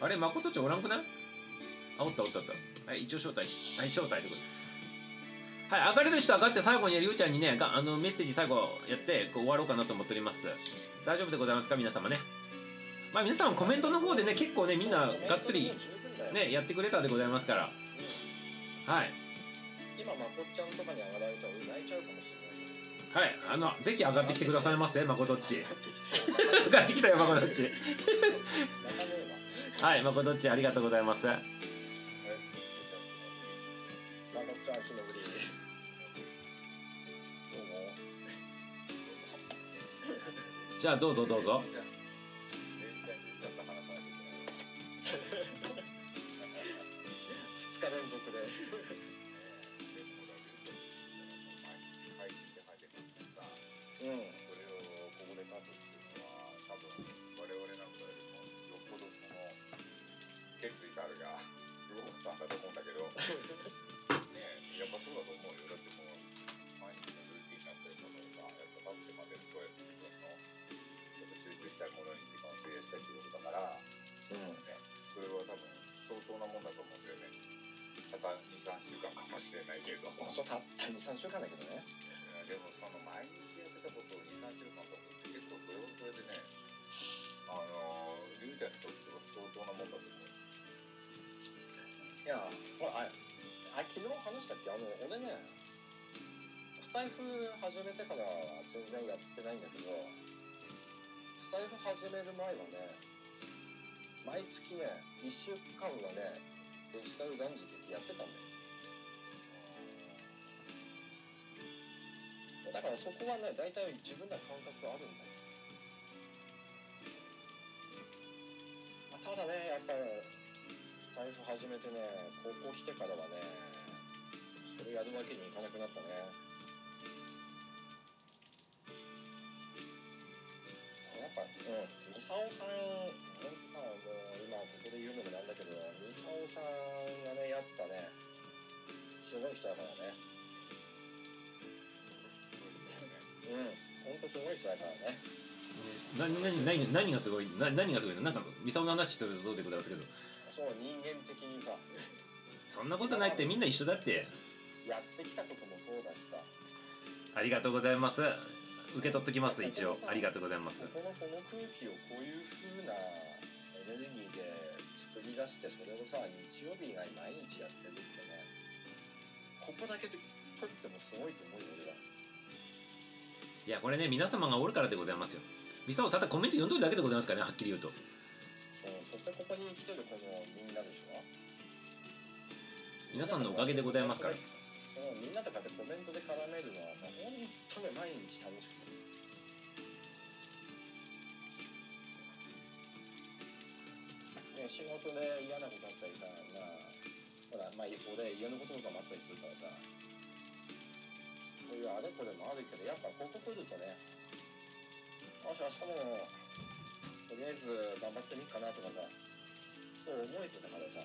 あれまことっちおらんくない？あおったおったおった。はい一応招待しはい招待ってこと。はい上がれる人上がって最後にりゅうちゃんにねあのメッセージ最後やってこう終わろうかなと思っております。大丈夫でございますか？皆様ね。まあ皆さんコメントの方でね結構ねみんながっつりねやってくれたでございますから。はい。今まこっちゃんとかに上がられたら俺泣いちゃうかもしれない。はい。あのぜひ上がってきてくださいませまことっち。泣 上がってきたよまことっち。かねえはいまことっちありがとうございますわまこっちゃん日のぶりどうもじゃあどうぞどうぞ2日続でうん。それをここで書くっていうのは多分我々なん。かよりもよっぽどその決意があるがすごくあったと思うんだけどねやっぱそうだと思うよだってもう毎日のルーティンになってるものがやっぱ立ってまでそうやって自分のちょっと集中したいものに時間を費やしたいってことだから、うんね、それは多分相当なもんだと思うんだよねたった23週間かもしれないけれども。そうたった23週間だけどねでもその毎日やってたことを23週間とかって結構それはそれでねあのリュウちゃんにとっては相当なもんだと思う。いやほらああ昨日話したっけ？あの俺ねスタイフ始めてからは全然やってないんだけどスタイフ始める前はね毎月ね1週間はねデジタル断食ってやってたんだよだからそこはね大体自分ら感覚あるんだよ。まあただねやっぱりスタイフ始めてね高校来てからはねそれやるわけにいかなくなったね。やっぱうんミサオさんほんとさもう今ここで言うのもなんだけどミサオさんがねやっぱねすごい人だからね。うん。ほんとすごい人だからねな何何何がすごい？な何がすごいの？なんかミサオの話してるそうでございますけど。そう人間的にさ。そんなことないってみんな一緒だって。やってきたこともそうだしさ。ありがとうございます。受け取っときます一応。ありがとうございます。このこの空気をこういう風なエネルギーで作り出してそれをさ日曜日以外毎日やってるってね。ここだけで撮ってもすごいと思うよ俺はいやこれね皆様がおるからでございますよ。ミサオただコメント読んどるだけでございますからねはっきり言うと。そしてここに来てるこのみんなでしょ？皆さんのおかげでございますから。みんなとかでコメントで絡めるのは本当に毎日楽しくて。ね仕事で嫌なことあったりさまあほらまあ俺家のこととかもあったりするからさそういうあれこれもあるけどやっぱここ来るとね。よし明日もとりあえず頑張ってみっかなとかさ。そう思えてたからさ。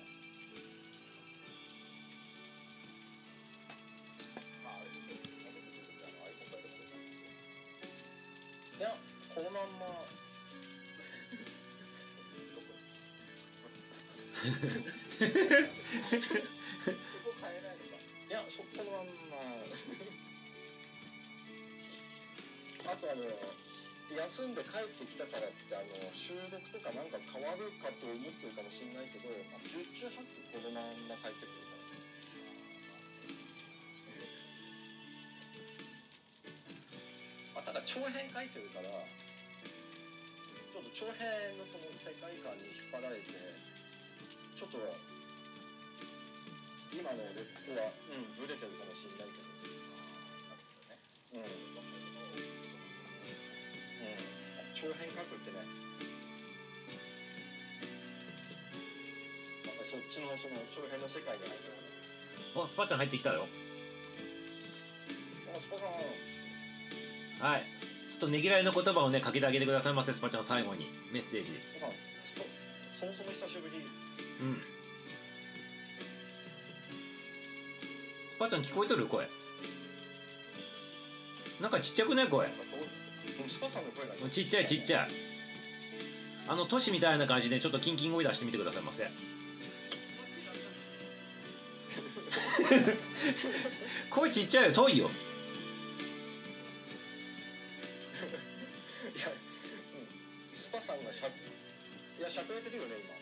まああれでしょあのアイコン変えたこといやこのまんま。あの休んで帰ってきたからってあの収録とかなんか変わるかと思ってるかもしれないけど十中八九このまんま帰ってくるから。あただ長編書いてるからちょっと長編のその世界観に引っ張られてちょっと今のレッドはうんずれてるかもしれないけど。うん。長編書くってね。やっぱりそっちのその長編の世界に入るからね。おスパちゃん入ってきたよ。あスパさん。はい。ちょっとねぎらいの言葉をねかけてあげてくださいませスパちゃん最後に。メッセージ。そそもそも久しぶり。うん。スパちゃん聞こえとる？声。なんかちっちゃくない？声スパさん。の声がちっちゃいちっちゃい。あの都市みたいな感じでちょっとキンキン声出してみてくださいませ。声ちっちゃいよ。遠いよ。いや、うん、スパさんがしゃいやしゃくれてるよね 今。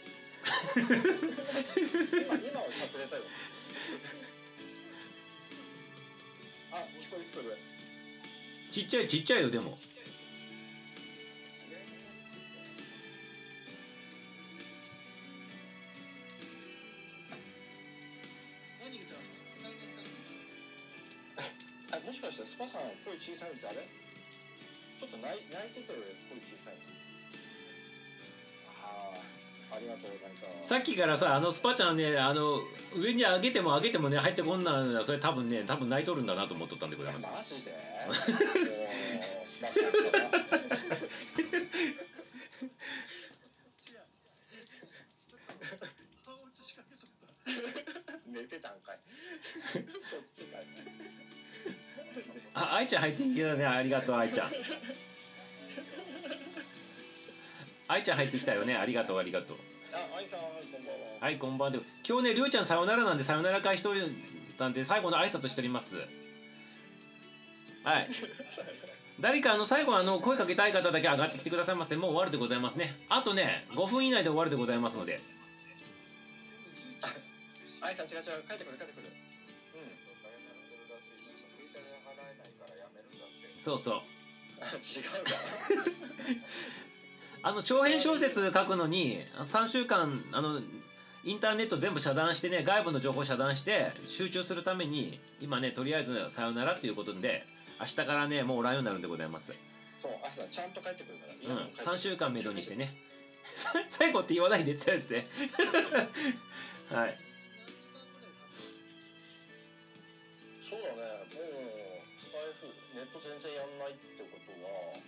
今今はしゃくれたよ。あ聞こえちっちゃいちっちゃいよでもあありがとうなんかさっきからさあのスパちゃんねあの上に上げても上げてもね入ってこんなんだ。それ多分ね多分泣いとるんだなと思っとったんでございますマジで。寝てたんかいあ愛ちゃん入ってきたね。ありがとう愛ちゃん。愛ちゃん入ってきたよね。ありがとう ありがとうは。はいこんばんは。今日ねりょうちゃんさよならなんでさよなら会しとるなんで最後の挨拶しております。はい。誰かあの最後あの声かけたい方だけ上がってきてくださいませ。もう終わるでございますね。あとね5分以内で終わるでございますので。愛さん、違う違う、帰ってくる、帰ってくる。そうそう。あ違うか。あの長編小説書くのに3週間あのインターネット全部遮断してね外部の情報遮断して集中するために今ねとりあえずさよならっていうことで明日からねもうおらんようになるんでございます。そう、愛さん、ちゃんと帰ってくるから。うん3週間めどにしてね。最後って言わないでってやつね。はい。そうだね、もう、ネット全然やんないってことは、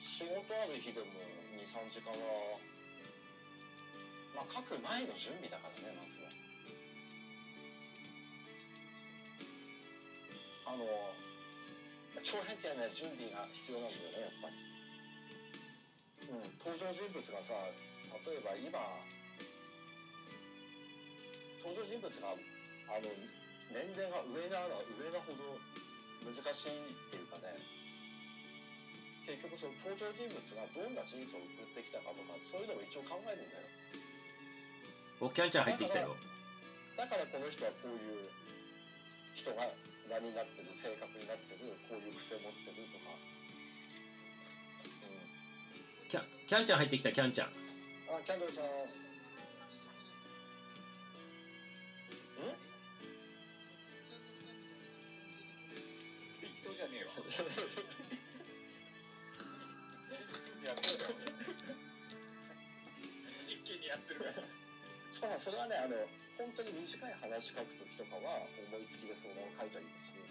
仕事ある日でも2、3時間は、まあ、書く前の準備だからね、まずは。あの、長編ってね、準備が必要なんだよね、やっぱり。うん、登場人物がさ、例えば今、登場人物が、あの、年齢が上なら上なほど難しいっていうかね結局その登場人物がどんな人生を送ってきたかとかそういうのも一応考えるんだよおキャンちゃん入ってきたよ。だからこの人はこういう人が名になってる性格になってるこういう癖持ってるとか。うんキャンキャンちゃん入ってきたキャンちゃん。あキャンドルさんそれはねあの本当に短い話書くときとかは思いつきでそのまま書いたりもす。る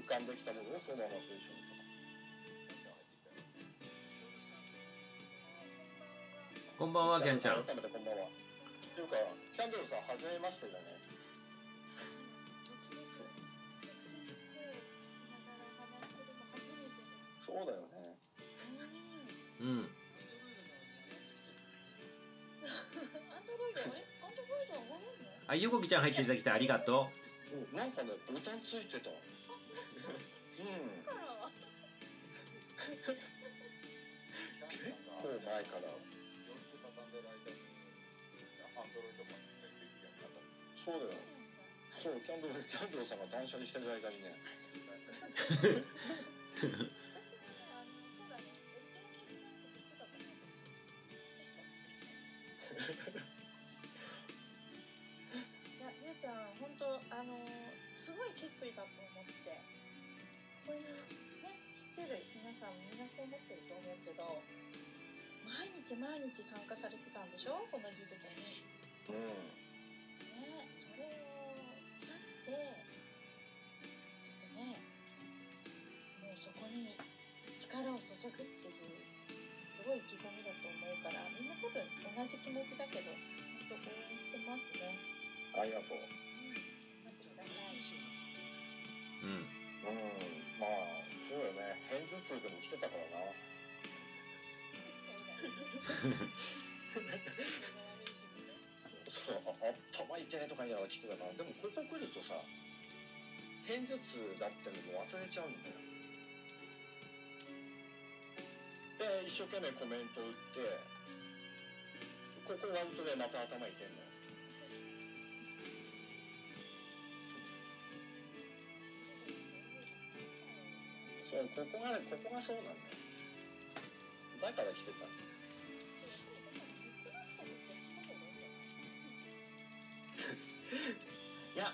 浮かんできたものをそのまま文章にとかこんばんはキャンちゃん改めてこんばんはっていうかキャンドルさん初めましてだねそうだよあゆこきちゃん入っていただきてありがとう。んなんかねボタンついてた。うん。結構前から。そうだよ。そうキャンドルキャンドルさんが断捨離してる間にね すごい決意だと思ってここにね知ってる皆さんみんなそう思ってると思うけど毎日毎日参加されてたんでしょ？このギルドに。うんねそれを立ってちょっとねもうそこに力を注ぐっていうすごい意気込みだと思うからみんな多分同じ気持ちだけど本当応援してますね。ありがとううん。うんまあそうよね。片頭痛でも来てたからな。そう頭痛いとか言いながら来てたからでもここ来るとさ片頭痛だってのも忘れちゃうんだよ。で一生懸命コメント打ってここ終わるとねまた頭痛いんだよそうここがねここがそうなんだよだから来てたいや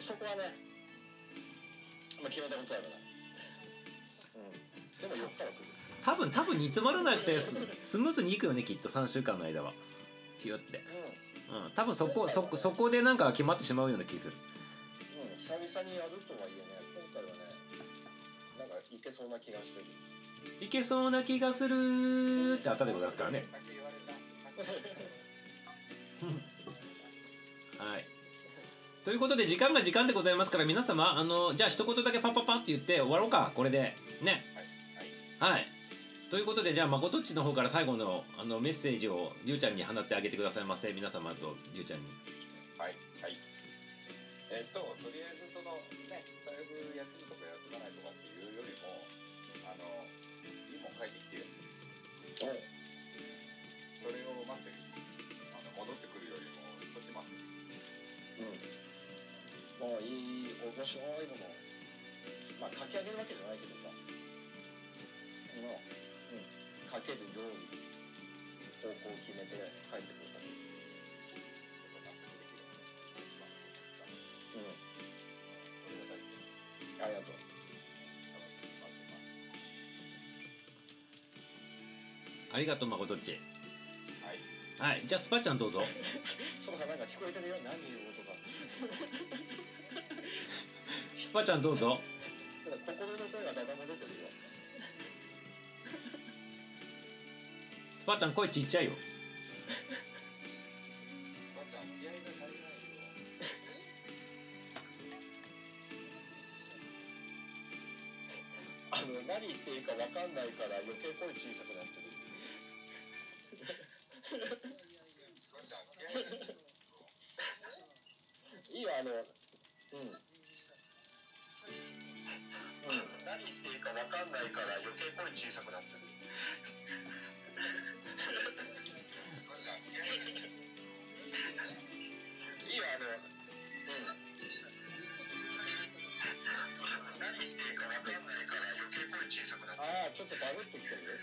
そこはねまあ決めたことあるなうんでも4から来る多分多分煮詰まらなくてススムーズにいくよねきっと3週間の間は。ヒュって。うん。うん多分そこそこそこでなんか決まってしまうような気する。うん、久々にやるとはいえね、今回はね、なんかいけそうな気がしてる。いけそうな気がする。ってあったでございますからね。はい。ということで時間が時間でございますから皆様あのじゃあ一言だけパッパッパって言って終わろうか。これで。ね。はいはいはい。ということでじゃあまことっちの方から最後のあのメッセージをりゅうちゃんに放ってあげてくださいませ。皆様とりゅうちゃんに。はい。はい。えっととりあえずそれを待ってるあの戻ってくるよりもそっち待ってるうん。もういい面白いものまあ書き上げるわけじゃないけどさもう、うん、書けるように方向を決めて書いてくるだけうん。ありがとうありがとうまことっち。はい。はいじゃあスパちゃんどうぞ。そうかなんか聞こえてるよ何言うことか。スパちゃんどうぞ。心の声がだだ漏れてるよ。スパちゃん声ちっちゃいよ。また気合が足りないよあの何言っていいか分かんないから余計声小さくなるいいよあのうん。うん。何言っていいか分かんないから余計声小さくなってるいいよあのう。ん何言っていいか分かんないから余計声小さくなってるああちょっとバグってきてる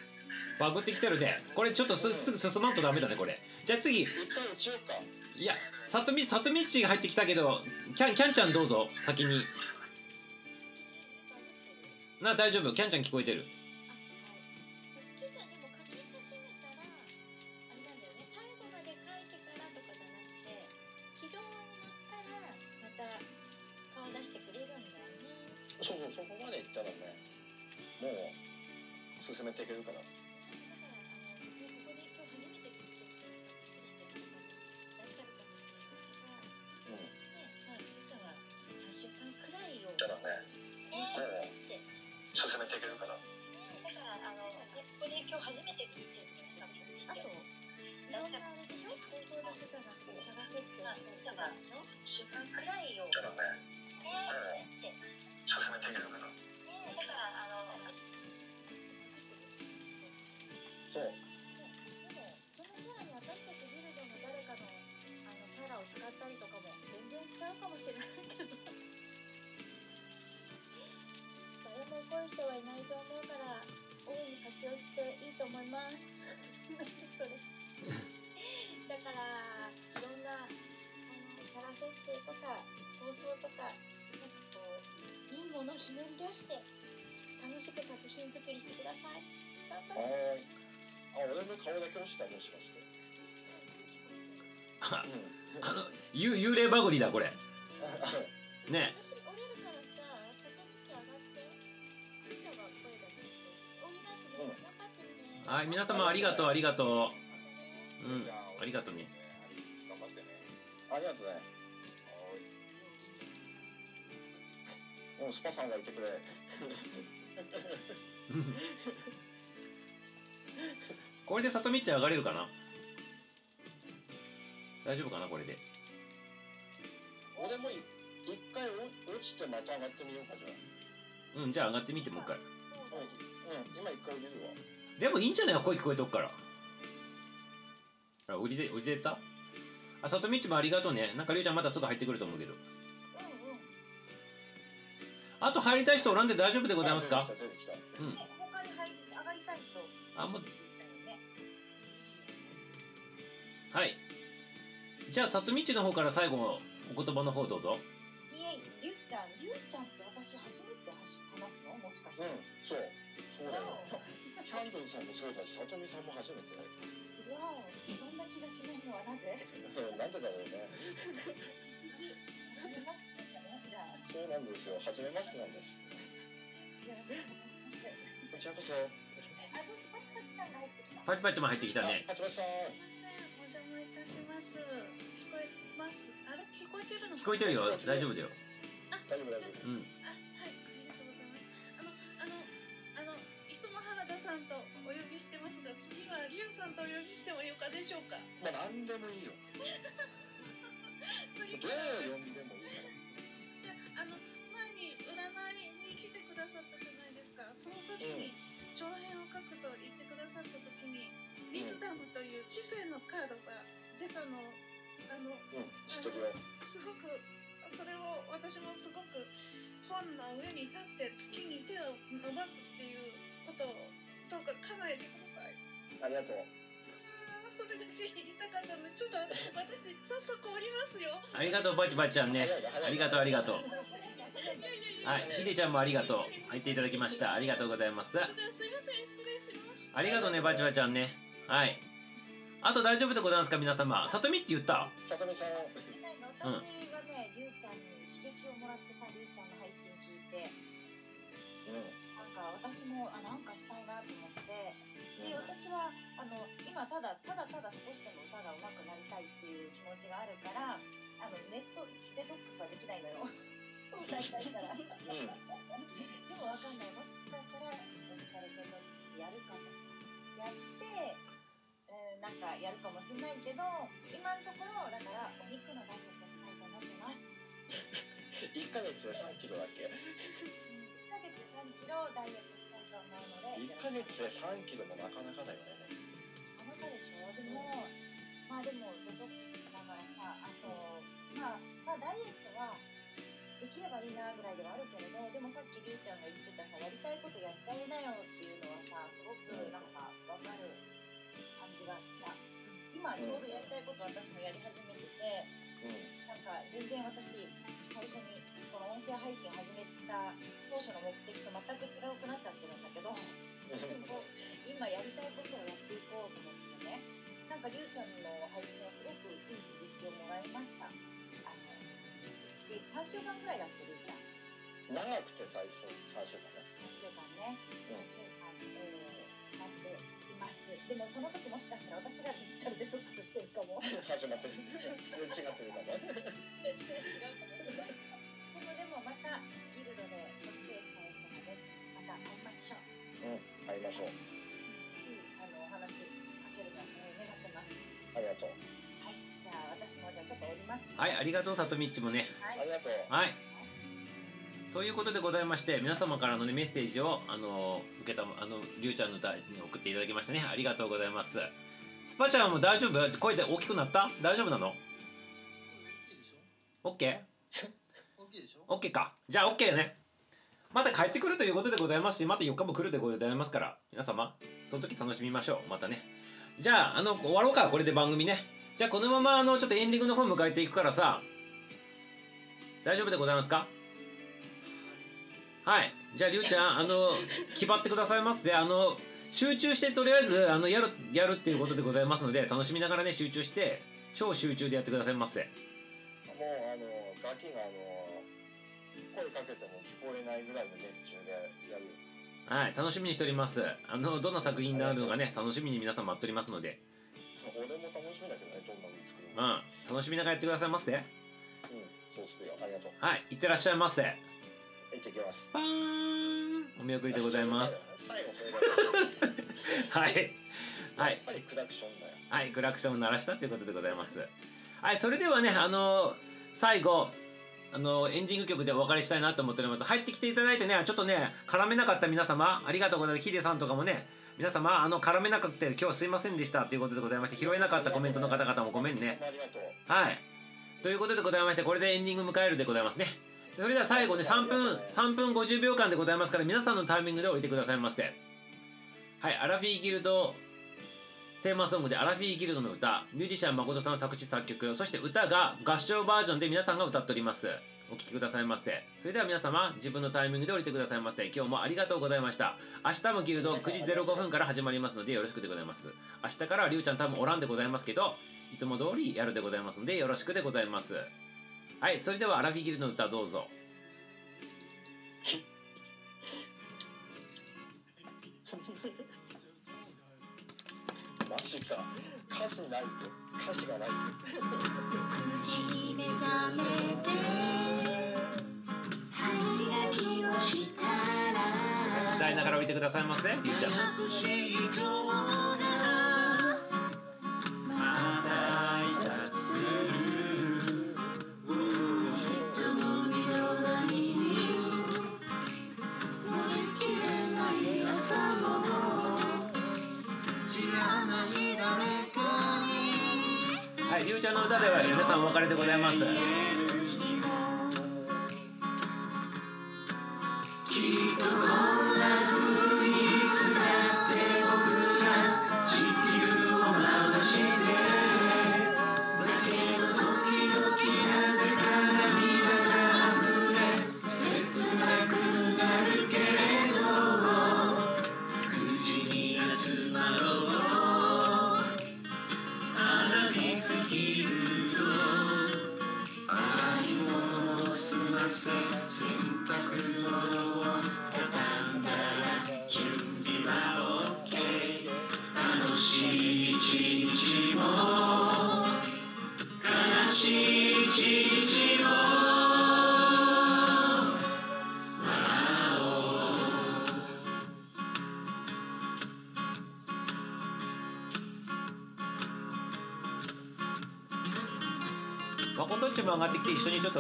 バグってきてるね。これちょっとすすぐ進まんとダメだねこれ。じゃあ次。いやさとみさとみちが入ってきたけどキャンキャンちゃんどうぞ先に。な大丈夫？キャンちゃん聞こえてる？そうそうそこまでいったらねもう進めていけるからだから。人はいないと思うから大いに活用していいと思います。それ。だからいろんなあのキャラ設定とか放送とかなんかこういいものをひねり出して楽しく作品作りしてください。頑張ってはーい。あ俺の顔だけ落ちたもしかして。あうんあのゆ幽霊バグリだこれ。ねはい皆様ありがとうありがとう。うんありがとうね。頑張ってねありがとうね。はーい。うんスパさんがいてくれ。これでさとみっち上がれるかな？大丈夫かなこれで？俺もい一回お落ちてまた上がってみようかじゃあ。うんじゃあ上がってみてもう一回。どうん、うん、今一回降りるわでもいいんじゃない？声聞こえとくから。あ降りて降りてった？あさとみっちもありがとうね。なんかりゅうちゃんまたすぐ入ってくると思うけど。うんうん。あと入りたい人おらんで大丈夫でございますか？うん。ね、他に入り上がりたいと。あもう。ね。はい。じゃあさとみっちの方から最後お言葉の方どうぞ。いえりゅうちゃん、りゅうちゃんって私初めて話話すの？もしかして。うんそう。そうだよキャンドルさんもそうだしさとみさんも初めてだよわお、そんな気がしないのはなぜなんでだろうね不思議。初めましてだね。じゃあ、そうなんですよ初めましてなんですよろしくお願いします。こちらこそあ、そしてパチパチ感が入ってきた。パチパチも入ってきたねあ八幡さんすいません、お邪魔いたします。聞こえます。あれ、聞こえてるの。聞こえてるよ大丈夫だよ大丈夫大丈夫うんあ、はい、ありがとうございます。あの、あの、あの、さんとお呼びしてますが次はリュウさんとお呼びしてもよかでしょうか？まあ何でもいいよ。ど 次から。う呼んでもいいから。であの前に占いに来てくださったじゃないですか。その時に長編を書くと言ってくださった時に「ウィズダム」という知性のカードが出たのをあのうん。知ってるよ。すごくそれを私もすごく本の上に立って月に手を伸ばすっていうことをどうか叶えてください。ありがとう。あーそれだけ言いたかったのでちょっと私早速降りますよ。ありがとうバチバチちゃんね。ありがとう。ありがとうはいひでちゃんもありがとう。入っていただきました。ありがとうございます。すいません失礼しました。ありがとうねバチバチちゃんね。はい。あと大丈夫でございますか皆様。さとみって言った？さとみさん。でないの私はね、りゅうちゃんに刺激をもらってさ、りゅうちゃんの配信聞いて、うん私もあなんかしたいなと思って、で私はあの今ただただただ少しでも歌が上手くなりたいっていう気持ちがあるから、あのネットデトックスはできないのよ。歌いたいから。でもわかんない。もしかしたらデジタルデトックスやるかも。やって、えーなんかやるかもしれないけど、今のところだからお肉のダイエットしたいと思ってます。1ヶ月で3キロだっけ？1ヶ月で3キロダイエットしたいと思うので、1ヶ月で3キロもなかなかだよね。なかなかでしょ？でもまあでもデトックスしながらさあとまあまあダイエットはできればいいなぐらいではあるけれどでもさっきりゅうちゃんが言ってたさやりたいことやっちゃいなよっていうのはさすごくなんかわかる感じがした。今ちょうどやりたいこと私もやり始めててうなんか全然私最初にこの音声配信始めた当初の目的と全く違うくなっちゃってるんだけどでんも今やりたいことをやっていこうと思ってねなんかりゅうちゃんの配信はすごくいい刺激をもらいました。あので3週間ぐらいだってりゅうちゃん。長くて最初3週間ね。3週間ね。3週間、えー、待っています。でもその時もしかしたら私がデジタルデトックスしてるかも。始まってる。全然違ってるかも 全然違うかもしれないううん会いましょう。いいあのお話かけるのを、えー願ってます。ありがとう。はいじゃあ私もじゃあちょっと降ります。はいありがとうさとみっちもね。はい。ありがとう。はい。ということでございまして皆様からの、ね、メッセージをあの受けたあのりゅうちゃんの歌に送っていただきましたね。ありがとうございます。スパちゃんも大丈夫？声で大きくなった？大丈夫なの ?OK? OK でしょ？OK か。じゃあ OK ねまた帰ってくるということでございますしまた4日も来るでございますから皆様その時楽しみましょう。またね。じゃああの終わろうか。これで番組ね。じゃあこのままあのちょっとエンディングの方迎えていくからさ大丈夫でございますか？はい。じゃありゅうちゃんあの決まってくださいます。であの集中してとりあえずあのやるやるっていうことでございますので楽しみながらね集中して超集中でやってくださいませ。もうあのガキがあの声かけても聞こえないぐらいの熱中でやるはい楽しみにしております。あのどんな作品になるのかね楽しみに皆さん待っておりますので。俺も楽しみだけどねどんなの作るうのん楽しみながらやってくださいませ。うんそうするよ。ありがとう。はいいってらっしゃいませ。行ってきます。パーン。お見送りでございます。最後それ はい。はい。やっぱりクラクションだよ。はい、クラクションを鳴らしたということでございます。はい、それではね、あの最後、あのエンディング曲でお別れしたいなと思っております。入ってきていただいてね、ちょっとね、絡めなかった皆様、ありがとうございます。ヒデさんとかもね、皆様、あの、絡めなくて今日すいませんでしたということでございまして、拾えなかったコメントの方々もごめんね。ありがとうはい。ということでございまして、これでエンディング迎えるでございますね。それでは最後ね、3分、3分50秒間でございますから、皆さんのタイミングで降りてくださいませ。はい、アラフィーギルドテーマソングでアラフィーギルドの歌、ミュージシャン誠さん作詞作曲、そして歌が合唱バージョンで皆さんが歌っております。お聴きくださいませ。それでは皆様、自分のタイミングで降りてくださいませ。今日もありがとうございました。明日もギルド9時05分から始まりますのでよろしくでございます。明日からはりゅうちゃん多分おらんでございますけど、いつも通りやるでございますのでよろしくでございます。はい、それではアラフィーギルドの歌どうぞ。歌詞ないと歌詞がないと9時に目覚めて歯磨きをしたら。大えながら置いてくださいませりゅうちゃんはい、ゆうちゃんの歌では皆さんお別れでございます。ま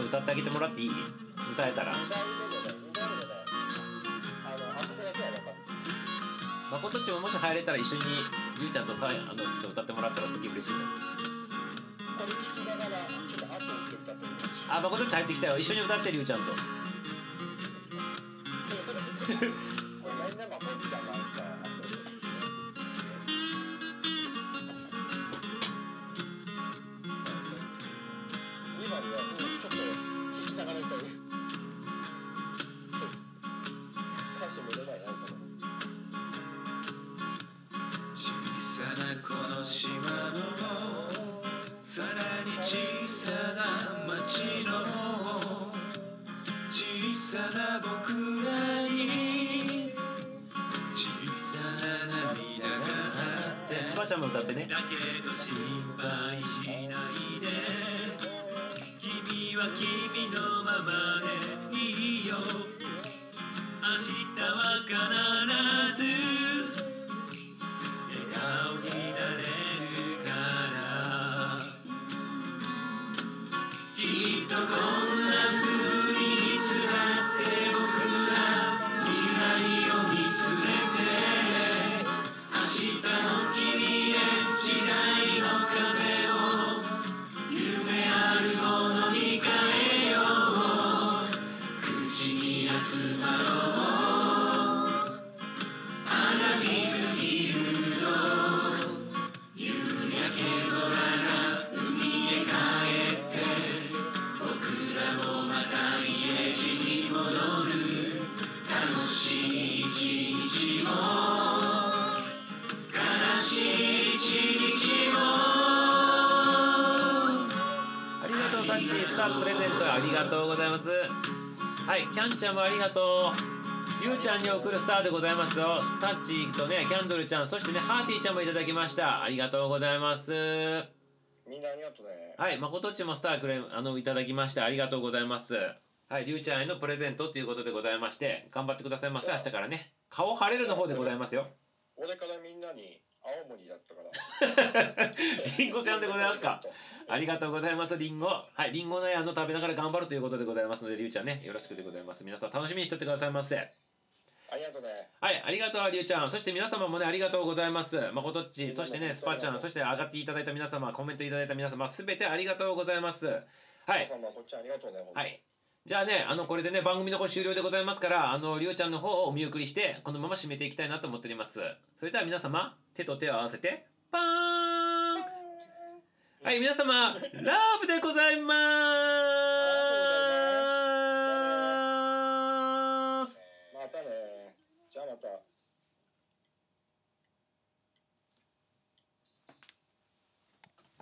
歌ってあげてもらっていい？歌えたら。2代目でね2代目でねあのあそこだけは分かるまことっちももし入れたら一緒にゆうちゃんとさあのちょっと歌ってもらったらすげえ嬉しいね。これ聞きながらちょっと後をって歌ってみますあ、まことっち入ってきたよ。一緒に歌ってるゆうちゃんと。歌ってね。ございますよ。サッチーとねキャンドルちゃんそしてねハーティーちゃんもいただきました。ありがとうございます。みんなありがとうね。はいまことっちもスターくれあのいただきましてありがとうございます。はいりゅうちゃんへのプレゼントということでございまして頑張ってくださいませ明日からね顔晴れるの方でございますよ。俺からみんなに青森だったから。りんごちゃんでございますか？ありがとうございますりんごはいりんごねあの食べながら頑張るということでございますのでりゅうちゃんねよろしくでございます。皆さん楽しみにしておいてくださいませありがとうねはい、ありがとう、りゅうちゃん。そして皆様もね、ありがとうございます。まことっち、そしてね、スパちゃん、そして上がっていただいた皆様、コメントいただいた皆様、すべてありがとうございます。はい皆。さんもこっちありがとうね本当にはい。じゃあね、あの、これでね、番組の方終了でございますから、あの、りゅうちゃんの方をお見送りして、このまま締めていきたいなと思っております。それでは皆様、手と手を合わせて、パーンはい、皆様、ラブでございます